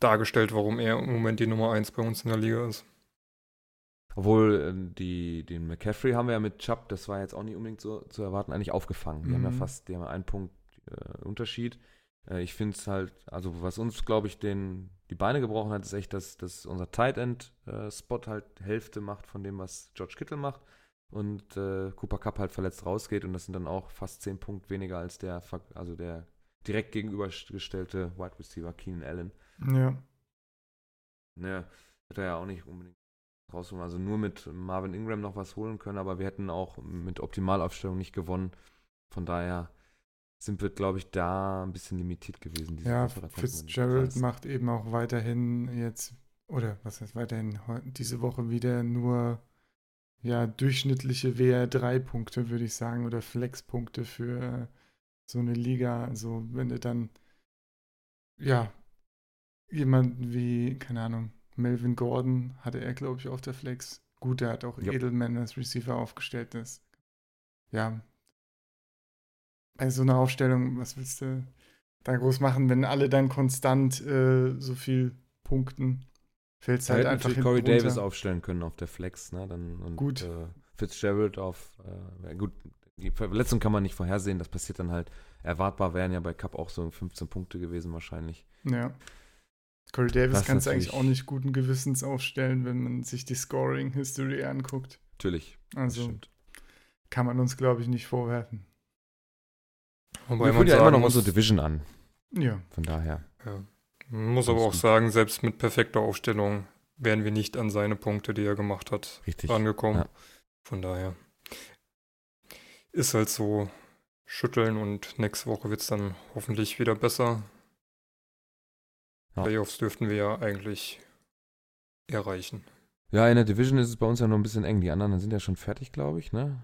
dargestellt, warum er im Moment die Nummer 1 bei uns in der Liga ist. Obwohl, äh, die, den McCaffrey haben wir ja mit Chubb, das war jetzt auch nicht unbedingt so zu erwarten, eigentlich aufgefangen. Die haben ja Mhm. fast, die haben einen Punkt äh, Unterschied. Äh, ich finde es halt, also was uns, glaube ich, den, die Beine gebrochen hat, ist echt, dass, dass unser Tight End äh, Spot halt Hälfte macht von dem, was George Kittle macht. Und äh, Cooper Cup halt verletzt rausgeht und das sind dann auch fast 10 Punkte weniger als der, also der direkt gegenübergestellte Wide Receiver Keenan Allen. Ja. Naja, hätte er ja auch nicht unbedingt rausholen. Also nur mit Marvin Ingram noch was holen können, aber wir hätten auch mit Optimalaufstellung nicht gewonnen. Von daher sind wir, glaube ich, da ein bisschen limitiert gewesen. Ja, Fitzgerald macht eben auch weiterhin jetzt, oder was heißt weiterhin, diese Woche wieder nur ja, durchschnittliche WR3-Punkte, würde ich sagen, oder Flex-Punkte für so eine Liga. Also wenn du dann, ja, jemanden wie, keine Ahnung, Melvin Gordon hatte er, glaube ich, auf der Flex. Gut, er hat auch Ja. Edelman als Receiver aufgestellt. Das, ja, bei so einer Aufstellung, was willst du da groß machen, wenn alle dann konstant äh, so viel punkten? Fällt es halt hätten einfach natürlich Corey runter. Davis aufstellen können auf der Flex, ne? Dann, und, Gut. Äh, Fitzgerald auf, äh, gut, die Verletzung kann man nicht vorhersehen, das passiert dann halt. Erwartbar wären ja bei Cup auch so 15 Punkte gewesen wahrscheinlich. Ja. Corey Davis kannst du eigentlich auch nicht guten Gewissens aufstellen, wenn man sich die Scoring-History anguckt. Natürlich, Also stimmt. kann man uns, glaube ich, nicht vorwerfen. Wobei Wir man führen ja immer noch muss, unsere Division an, Ja. von daher. ja, man muss aber auch sagen, selbst mit perfekter Aufstellung wären wir nicht an seine Punkte, die er gemacht hat, Richtig. rangekommen. Ja. Von daher ist halt so schütteln und nächste Woche wird es dann hoffentlich wieder besser. Ja. Playoffs dürften wir ja eigentlich erreichen. Ja, in der Division ist es bei uns ja noch ein bisschen eng. Die anderen sind ja schon fertig, glaube ich, ne?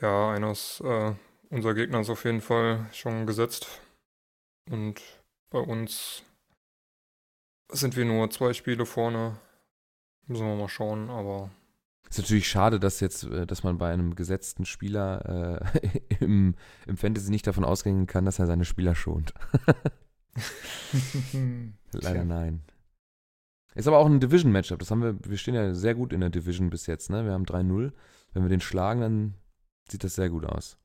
Ja, einer ist, äh, unser Gegner ist auf jeden Fall schon gesetzt. Und bei uns sind wir nur zwei Spiele vorne. Müssen wir mal schauen, aber Ist natürlich schade, dass jetzt, äh, dass man bei einem gesetzten Spieler äh, [LAUGHS] im, im Fantasy nicht davon ausgehen kann, dass er seine Spieler schont. [LAUGHS] Leider nein. Ist aber auch ein Division-Matchup. Das haben wir, wir stehen ja sehr gut in der Division bis jetzt, ne? Wir haben 3-0. Wenn wir den schlagen, dann sieht das sehr gut aus.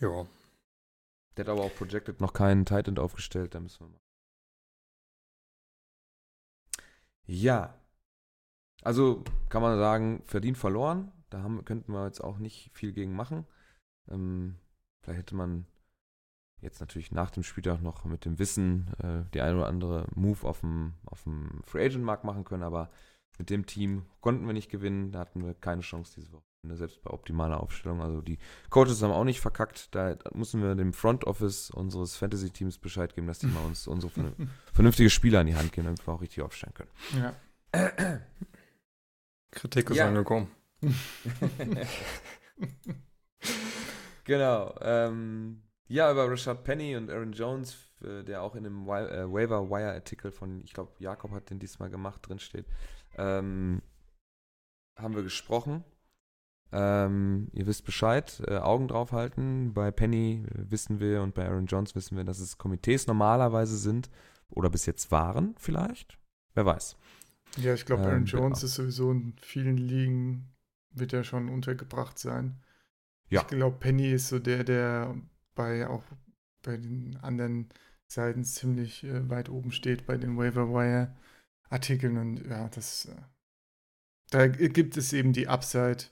Ja. Der hat aber auch projected noch keinen Tight End aufgestellt, da müssen wir mal. Ja. Also kann man sagen, verdient verloren. Da haben, könnten wir jetzt auch nicht viel gegen machen. Ähm, vielleicht hätte man jetzt natürlich nach dem Spieltag noch mit dem Wissen äh, die eine oder andere Move auf dem, auf dem Free Agent Markt machen können, aber mit dem Team konnten wir nicht gewinnen. Da hatten wir keine Chance diese Woche. Selbst bei optimaler Aufstellung. Also die Coaches haben auch nicht verkackt. Da müssen wir dem Front Office unseres Fantasy-Teams Bescheid geben, dass die mal uns unsere [LAUGHS] vernünftige Spieler an die Hand geben, damit wir auch richtig aufstellen können. Ja. [CLEARS THROAT] Kritik ist Ja. angekommen. [LAUGHS] genau. Ähm, ja, über Rashad Penny und Aaron Jones, äh, der auch in einem Wi äh, Waiver Wire Artikel von, ich glaube, Jakob hat den diesmal gemacht, drin steht, ähm, haben wir gesprochen. Ähm, ihr wisst Bescheid, äh, Augen drauf halten. Bei Penny äh, wissen wir und bei Aaron Jones wissen wir, dass es Komitees normalerweise sind oder bis jetzt waren, vielleicht. Wer weiß. Ja, ich glaube, Ähm, Aaron Jones genau. ist sowieso in vielen Ligen, wird er schon untergebracht sein. Ja. Ich glaube, Penny ist so der, der bei auch bei den anderen Seiten ziemlich äh, weit oben steht, bei den Waiver Wire Artikeln und ja, das äh, da gibt es eben die Upside,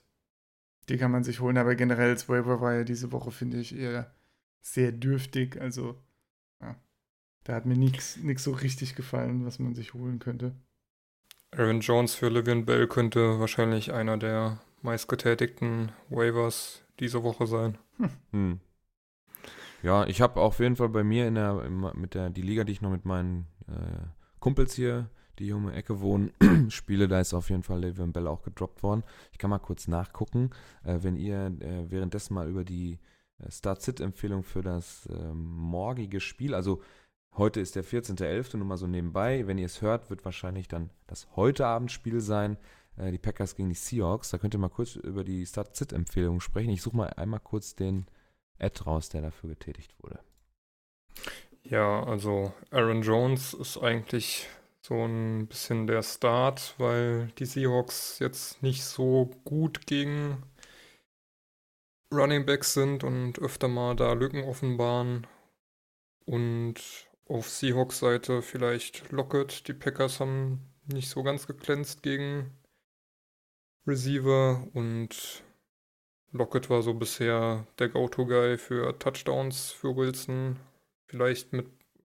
die kann man sich holen, aber generell das Waiver Wire diese Woche finde ich eher sehr dürftig, also ja, da hat mir nichts so richtig gefallen, was man sich holen könnte. Aaron Jones für Livian Bell könnte wahrscheinlich einer der meistgetätigten Waivers diese Woche sein. Hm. Ja, ich habe auf jeden Fall bei mir in der, im, mit der, die Liga, die ich noch mit meinen äh, Kumpels hier, die die Ecke wohnen, [CLEARS THROAT] spiele, da ist auf jeden Fall Le'Veon Bell auch gedroppt worden. Ich kann mal kurz nachgucken, äh, wenn ihr äh, währenddessen mal über die äh, Start-Sit-Empfehlung für das ähm, morgige Spiel, also heute ist der 14.11., nur mal so nebenbei, wenn ihr es hört, wird wahrscheinlich dann das heute Abendspiel sein, äh, die Packers gegen die Seahawks. Da könnt ihr mal kurz über die Start-Sit-Empfehlung sprechen. Ich suche mal einmal kurz den Ad raus, der dafür getätigt wurde. Ja, also Aaron Jones ist eigentlich so ein bisschen der Start, weil die Seahawks jetzt nicht so gut gegen Running Backs sind und öfter mal da Lücken offenbaren. Und auf Seahawks Seite vielleicht Lockett. Die Packers haben nicht so ganz geglänzt gegen Receiver und Lockett war so bisher der Go-To-Guy für Touchdowns für Wilson. Vielleicht mit,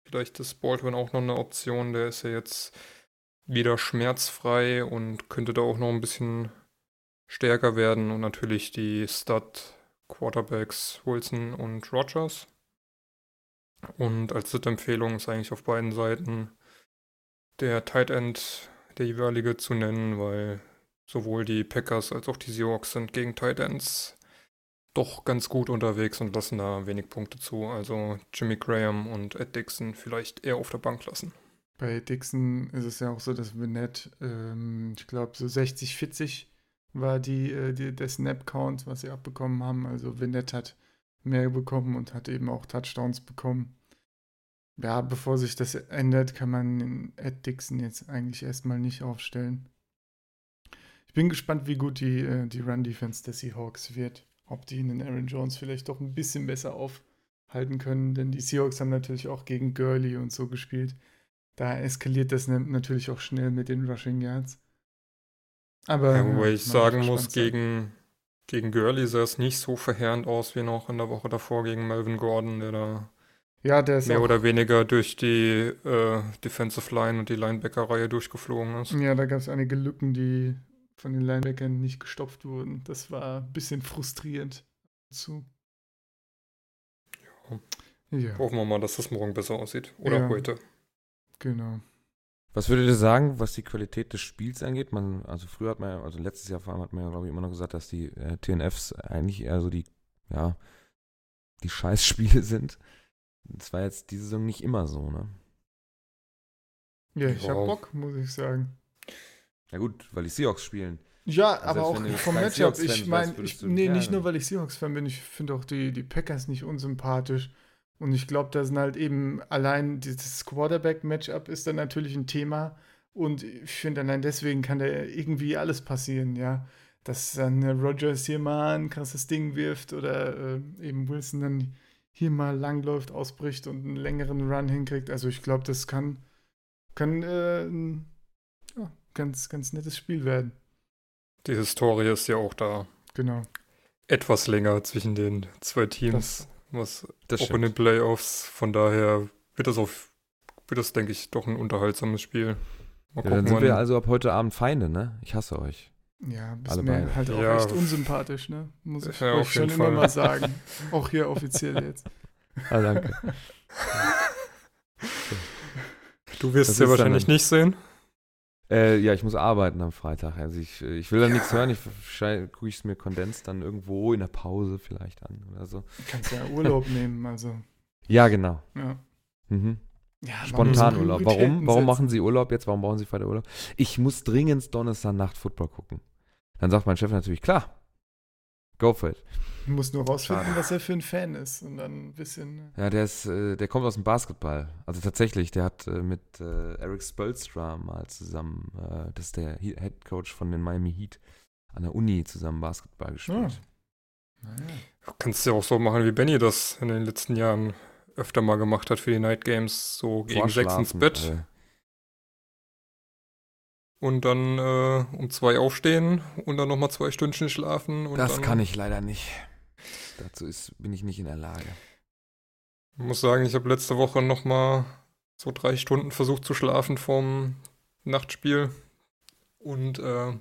vielleicht ist Baldwin auch noch eine Option. Der ist ja jetzt wieder schmerzfrei und könnte da auch noch ein bisschen stärker werden. Und natürlich die Stud Quarterbacks Wilson und Rogers. Und als Sitt-Empfehlung ist eigentlich auf beiden Seiten der Tight End der jeweilige zu nennen, weil sowohl die Packers als auch die Seahawks sind gegen Tight Ends doch ganz gut unterwegs und lassen da wenig Punkte zu. Also Jimmy Graham und Ed Dixon vielleicht eher auf der Bank lassen. Bei Dixon ist es ja auch so, dass Vinette, ähm, ich glaube, so 60, 40 war die, äh, die, der Snap-Count, was sie abbekommen haben. Also Vinette hat mehr bekommen und hat eben auch Touchdowns bekommen. Ja, bevor sich das ändert, kann man Ed Dixon jetzt eigentlich erstmal nicht aufstellen. Ich bin gespannt, wie gut die, äh, die Run-Defense der Seahawks wird. Ob die den Aaron Jones vielleicht doch ein bisschen besser aufhalten können, denn die Seahawks haben natürlich auch gegen Gurley und so gespielt. Da eskaliert das natürlich auch schnell mit den Rushing Yards. Aber Ja, wobei ich sagen muss, sein. gegen, gegen Gurley sah es nicht so verheerend aus wie noch in der Woche davor gegen Melvin Gordon, der da Ja, der mehr oder weniger durch die äh, Defensive Line und die Linebacker-Reihe durchgeflogen ist. Ja, da gab es einige Lücken, die von den Linebackern nicht gestopft wurden. Das war ein bisschen frustrierend. Zu. Ja, Hoffen wir mal, dass das morgen besser aussieht. Oder Ja. heute. genau. Was würdet ihr sagen, was die Qualität des Spiels angeht? Man, also früher hat man ja, also letztes Jahr vor allem hat man ja, glaube ich, immer noch gesagt, dass die äh, TNFs eigentlich eher so die, ja, die Scheißspiele [LAUGHS] sind. Das war jetzt diese Saison nicht immer so, ne? Ja, ich Ja. hab Bock, muss ich sagen. Ja gut, weil die Seahawks spielen. Ja, Also aber auch vom Matchup. Ich meine, nee, ja, nicht nur, weil ich Seahawks-Fan bin, ich finde auch die, die Packers nicht unsympathisch. Und ich glaube, da sind halt eben allein dieses Quarterback-Matchup ist dann natürlich ein Thema. Und ich finde, allein deswegen kann da irgendwie alles passieren, ja. Dass dann Rogers hier mal ein krasses Ding wirft oder äh, eben Wilson dann hier mal langläuft, ausbricht und einen längeren Run hinkriegt. Also ich glaube, das kann, kann äh, ein ganz, ganz nettes Spiel werden. Die Historie ist ja auch da Genau. etwas länger zwischen den zwei Teams, was Das auch in den Playoffs. Von daher wird das auf, wird das, denke ich, doch ein unterhaltsames Spiel. Mal Ja, dann sind wir also ab heute Abend Feinde, ne? Ich hasse euch. Ja, bist Alle mir beide. halt auch Ja. echt unsympathisch, ne? Muss ich Ja, euch auf schon immer mal sagen. [LAUGHS] Auch hier offiziell jetzt. Ah, danke. Du wirst Das es ja wahrscheinlich ein- nicht sehen. Äh, ja, ich muss arbeiten am Freitag. Also ich, ich will da nichts hören. Ich gucke ich es mir kondens dann irgendwo in der Pause vielleicht an oder so. Du kannst ja Urlaub [LAUGHS] nehmen, also. Ja, genau. Ja. Mhm. Ja, man muss Spontanurlaub. Warum? Warum setzen. machen Sie Urlaub jetzt? Warum brauchen Sie weiter Urlaub? Ich muss dringend Donnerstagnacht Football gucken. Dann sagt mein Chef natürlich, klar, go for it. Du musst nur rausfinden, Schade. was er für ein Fan ist und dann ein bisschen. Ja, der ist, äh, der kommt aus dem Basketball. Also tatsächlich, der hat äh, mit äh, Eric Spolstra mal zusammen, das ist der He Head Coach von den Miami Heat, an der Uni zusammen Basketball gespielt. Naja. Du kannst ja auch so machen, wie Benny das in den letzten Jahren öfter mal gemacht hat für die Night Games, so gegen sechs ins Bett und dann äh, um zwei aufstehen und dann nochmal zwei Stündchen schlafen. Das kann ich leider nicht. Dazu ist, bin ich nicht in der Lage. Ich muss sagen, ich habe letzte Woche nochmal so drei Stunden versucht zu schlafen vom Nachtspiel. Und äh,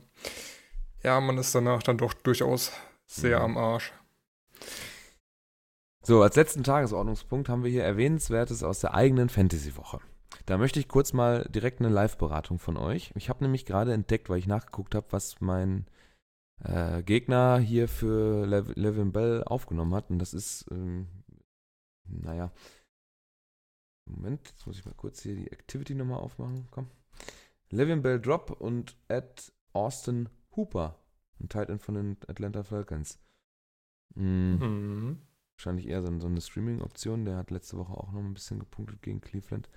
ja, man ist danach dann doch durchaus sehr Mhm. am Arsch. So, als letzten Tagesordnungspunkt haben wir hier Erwähnenswertes aus der eigenen Fantasy-Woche. Da möchte ich kurz mal direkt eine Live-Beratung von euch. Ich habe nämlich gerade entdeckt, weil ich nachgeguckt habe, was mein äh, Gegner hier für Lev Levin Bell aufgenommen hat. Und das ist, ähm, naja, Moment, jetzt muss ich mal kurz hier die Activity nochmal aufmachen. Komm. Levin Bell Drop und Ed Austin Hooper, ein Tight End von den Atlanta Falcons. Mm. Mhm. Wahrscheinlich eher so, so eine Streaming-Option. Der hat letzte Woche auch noch ein bisschen gepunktet gegen Cleveland.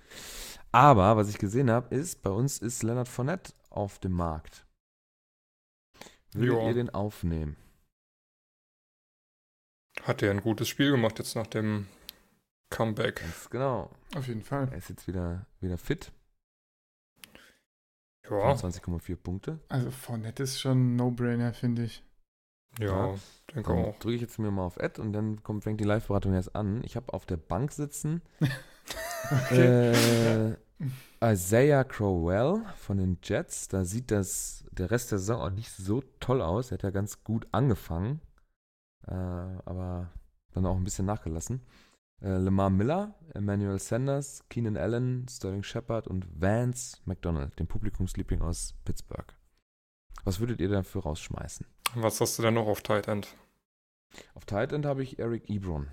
Aber was ich gesehen habe, ist, bei uns ist Leonard Fournette auf dem Markt. Würdet Ja. ihr den aufnehmen? Hat er ein gutes Spiel gemacht jetzt nach dem Comeback. Ganz genau. Auf jeden Fall. Er ist jetzt wieder, wieder fit. Ja, 25,4 Punkte. Also Fournette ist schon ein No-Brainer, finde ich. Ja, denke Dann auch. drücke ich jetzt mir mal auf Ad und dann kommt, fängt die Live-Beratung erst an. Ich habe auf der Bank sitzen [LAUGHS] Okay. Äh, Isaiah Crowell von den Jets, da sieht das der Rest der Saison auch nicht so toll aus. Er hat ja ganz gut angefangen, äh, aber dann auch ein bisschen nachgelassen. Äh, Lamar Miller, Emmanuel Sanders, Keenan Allen, Sterling Shepard und Vance McDonald, dem Publikumsliebling aus Pittsburgh. Was würdet ihr dafür rausschmeißen? Was hast du denn noch auf Tight End? Auf Tight End habe ich Eric Ebron.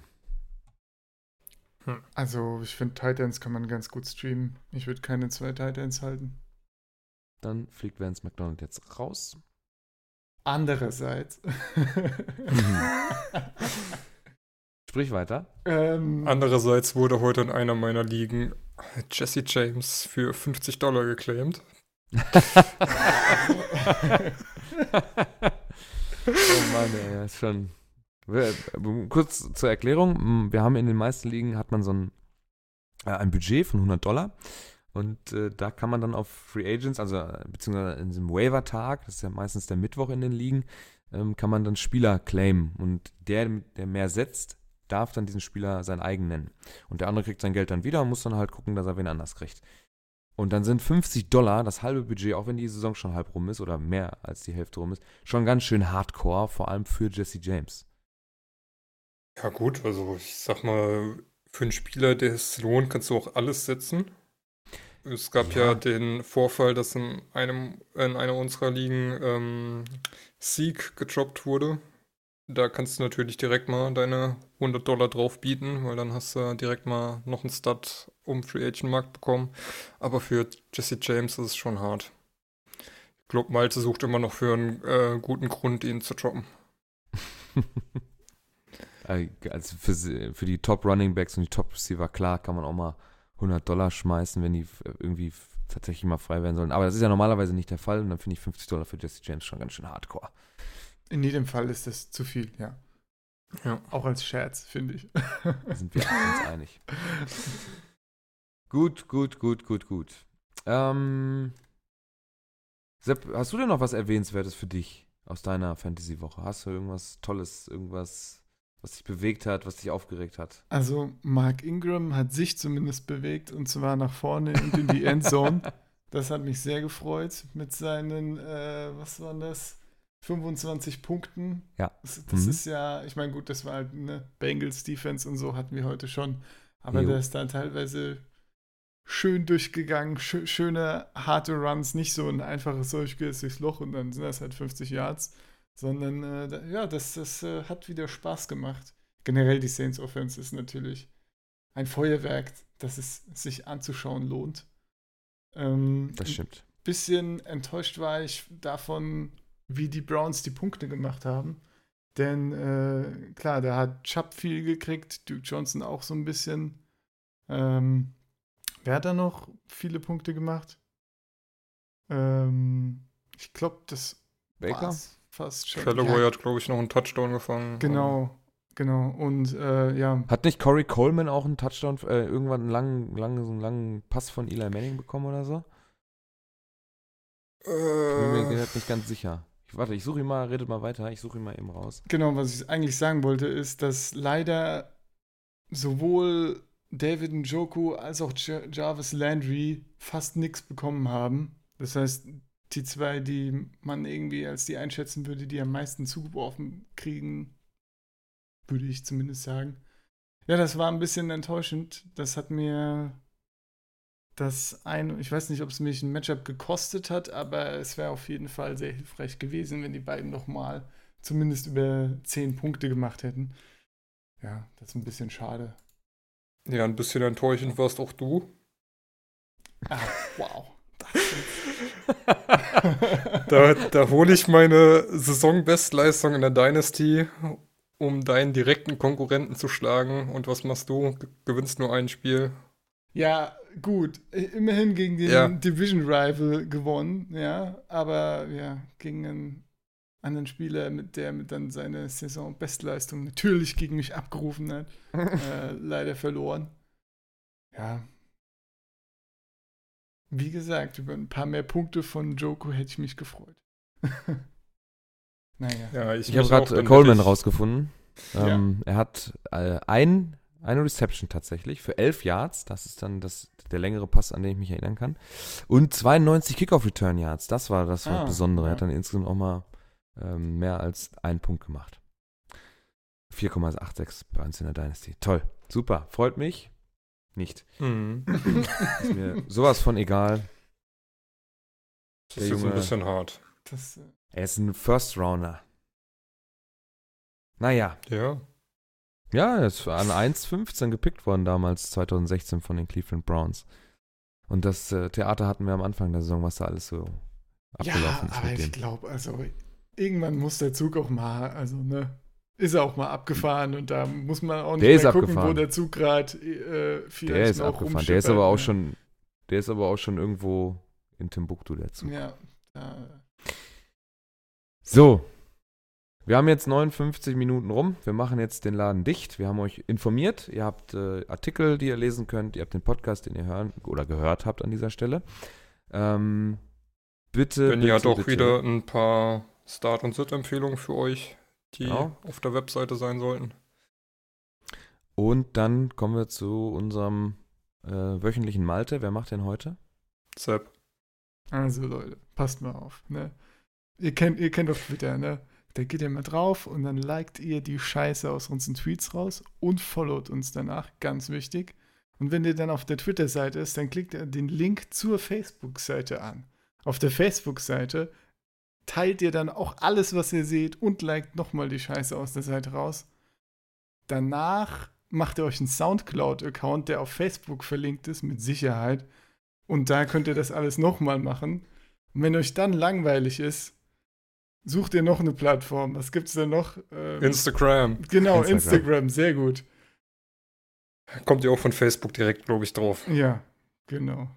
Also, ich finde, Titans kann man ganz gut streamen. Ich würde keine zwei Titans halten. Dann fliegt Vance McDonald jetzt raus. Andererseits. [LAUGHS] Sprich weiter. ähm, Andererseits wurde heute in einer meiner Ligen Jesse James für 50 Dollar geclaimed. Oh Mann, ey, ist schon. Wir- Kurz zur Erklärung: Wir haben in den meisten Ligen hat man so ein, äh, ein Budget von 100 Dollar und äh, da kann man dann auf Free Agents, also äh, beziehungsweise in diesem Waiver-Tag, das ist ja meistens der Mittwoch in den Ligen, ähm, kann man dann Spieler claimen und der, der mehr setzt, darf dann diesen Spieler sein eigen nennen. Und der andere kriegt sein Geld dann wieder und muss dann halt gucken, dass er wen anders kriegt. Und dann sind 50 Dollar, das halbe Budget, auch wenn die Saison schon halb rum ist oder mehr als die Hälfte rum ist, schon ganz schön hardcore, vor allem für Jesse James. Ja gut, also ich sag mal, für einen Spieler, der es lohnt, kannst du auch alles setzen. Es gab ja, Ja. den Vorfall, dass in einem in einer unserer Ligen ähm, Sieg gedroppt wurde. Da kannst du natürlich direkt mal deine 100 Dollar drauf bieten, weil dann hast du direkt mal noch einen Stud um Free Agent Markt bekommen. Aber für Jesse James ist es schon hart. Ich glaube, Malte sucht immer noch für einen äh, guten Grund, ihn zu droppen. [LAUGHS] Äh, also für, für die Top Running Backs und die Top Receiver, klar, kann man auch mal 100 Dollar schmeißen, wenn die f- irgendwie tatsächlich mal frei werden sollen. Aber das ist ja normalerweise nicht der Fall und dann finde ich 50 Dollar für Jesse James schon ganz schön hardcore. In jedem Fall ist das zu viel, ja. Ja. Auch als Scherz, finde ich. Da sind wir uns [LAUGHS] einig. Gut, gut, gut, gut, gut. Ähm, Sepp, hast du denn noch was Erwähnenswertes für dich aus deiner Fantasy-Woche? Hast du irgendwas Tolles, irgendwas, was dich bewegt hat, was dich aufgeregt hat? Also, Mark Ingram hat sich zumindest bewegt und zwar nach vorne und in die Endzone. [LAUGHS] Das hat mich sehr gefreut mit seinen, äh, was waren das? 25 Punkten. Ja. Das, das Mhm. ist ja, ich meine, gut, das war halt eine Bengals Defense und so hatten wir heute schon. Aber Jo. der ist dann teilweise schön durchgegangen, schö schöne, harte Runs, nicht so ein einfaches Durchgehst durchs Loch und dann sind das halt 50 Yards, sondern äh, da, ja, das, das äh, hat wieder Spaß gemacht. Generell die Saints Offense ist natürlich ein Feuerwerk, das es sich anzuschauen lohnt. Ähm, Das stimmt. bisschen enttäuscht war ich davon, wie die Browns die Punkte gemacht haben. Denn äh, klar, da hat Chubb viel gekriegt, Duke Johnson auch so ein bisschen. Ähm, wer hat da noch viele Punkte gemacht? Ähm, ich glaube, das Baker? fast schon. Callaway Ja, hat, glaube ich, noch einen Touchdown gefangen. genau, genau. Und äh, ja, Hat nicht Corey Coleman auch einen Touchdown, äh, irgendwann einen langen, langen, so einen langen Pass von Eli Manning bekommen oder so? Ich bin mir Äh, nicht ganz sicher. Ich, warte, ich suche ihn mal, redet mal weiter, ich suche ihn mal eben raus. Genau, was ich eigentlich sagen wollte, ist, dass leider sowohl David Njoku als auch Jar- Jarvis Landry fast nichts bekommen haben. Das heißt, die zwei, die man irgendwie als die einschätzen würde, die am meisten zugeworfen kriegen, würde ich zumindest sagen. Ja, das war ein bisschen enttäuschend. Das hat mir das ein, ich weiß nicht, ob es mich ein Matchup gekostet hat, aber es wäre auf jeden Fall sehr hilfreich gewesen, wenn die beiden nochmal zumindest über 10 Punkte gemacht hätten. Ja, das ist ein bisschen schade. ja, ein bisschen enttäuschend warst auch du. Ah, wow. [LAUGHS] Da, da hole ich meine Saisonbestleistung in der Dynasty, um deinen direkten Konkurrenten zu schlagen. Und was machst du? Ge- Gewinnst nur ein Spiel. Ja, gut. Immerhin gegen den Ja. Division Rival gewonnen, ja. Aber ja, gegen einen anderen Spieler, mit der mit dann seine Saisonbestleistung natürlich gegen mich abgerufen hat, [LAUGHS] äh, leider verloren. Ja. Wie gesagt, über ein paar mehr Punkte von Joko hätte ich mich gefreut. [LAUGHS] naja. Ja, ich, Ich habe gerade Coleman wirklich- rausgefunden. Ähm, Er hat äh, ein, eine Reception tatsächlich für 11 Yards. Das ist dann das, der längere Pass, an den ich mich erinnern kann. Und 92 Kickoff-Return-Yards. Das war das war Ah, Besondere. Er hat dann insgesamt auch mal ähm, mehr als einen Punkt gemacht. 4,86 bei uns in der Dynasty. Toll. Super. Freut mich. Nicht. Mhm. Ist mir [LAUGHS] sowas von egal. Das ist ein bisschen hart. Das, äh, Er ist ein First Rounder. Naja. Ja. Ja, er ist an 1,15 gepickt worden damals, 2016 von den Cleveland Browns. Und das äh, Theater hatten wir am Anfang der Saison, was da alles so ja, abgelaufen ist aber ich glaube, also irgendwann muss der Zug auch mal, also ne, ist er auch mal abgefahren und da muss man auch nicht Der mehr gucken, wo abgefahren. der Zug gerade äh, vielleicht Der ist abgefahren. Der ist aber auch ne? schon, der ist aber auch schon irgendwo in Timbuktu dazu. Ja, da, So. Wir haben jetzt 59 Minuten rum. Wir machen jetzt den Laden dicht. Wir haben euch informiert. Ihr habt äh, Artikel, die ihr lesen könnt. Ihr habt den Podcast, den ihr hören oder gehört habt an dieser Stelle. Ähm, bitte. Hat bitte, auch bitte. wieder ein paar Start- und Sit-Empfehlungen für euch, die Genau. auf der Webseite sein sollten. Und dann kommen wir zu unserem äh, wöchentlichen Malte. Wer macht den heute? Sepp. also Leute, passt mal auf, ne? Ihr kennt, ihr kennt auf Twitter, ne? Da geht ihr mal drauf und dann liked ihr die Scheiße aus unseren Tweets raus und followt uns danach, ganz wichtig. Und wenn ihr dann auf der Twitter-Seite ist, dann klickt ihr den Link zur Facebook-Seite an. Auf der Facebook-Seite teilt ihr dann auch alles, was ihr seht und liked nochmal die Scheiße aus der Seite raus. Danach macht ihr euch einen Soundcloud-Account, der auf Facebook verlinkt ist, mit Sicherheit. Und da könnt ihr das alles nochmal machen. Und wenn euch dann langweilig ist, sucht ihr noch eine Plattform. Was gibt's denn noch? Ähm, Instagram. genau, Instagram. Instagram. sehr gut. Kommt ihr auch von Facebook direkt, glaube ich, drauf. Ja, genau.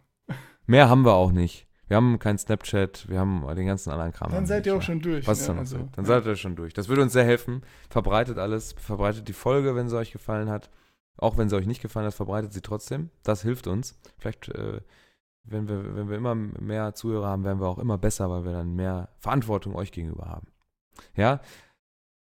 Mehr haben wir auch nicht. Wir haben kein Snapchat, wir haben den ganzen anderen Kram. Dann seid ihr auch ja. schon durch. Was ne? ist dann, noch also, so? dann seid ihr schon durch. Das würde uns sehr helfen. Verbreitet alles, verbreitet die Folge, wenn sie euch gefallen hat. Auch wenn sie euch nicht gefallen hat, verbreitet sie trotzdem. Das hilft uns. Vielleicht, äh, wenn, wir, wenn wir immer mehr Zuhörer haben, werden wir auch immer besser, weil wir dann mehr Verantwortung euch gegenüber haben. Ja,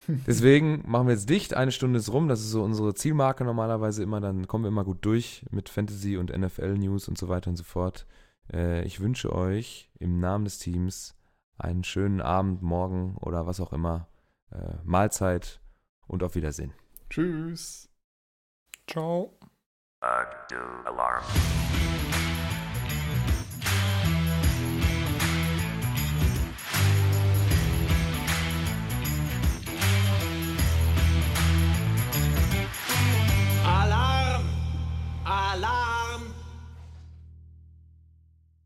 [LAUGHS] Deswegen machen wir jetzt dicht. Eine Stunde ist rum. Das ist so unsere Zielmarke normalerweise immer. Dann kommen wir immer gut durch mit Fantasy und NFL-News und so weiter und so fort. Äh, ich wünsche euch im Namen des Teams einen schönen Abend, morgen oder was auch immer. Äh, Mahlzeit und auf Wiedersehen. Tschüss. Ciao. Uh, do alarm.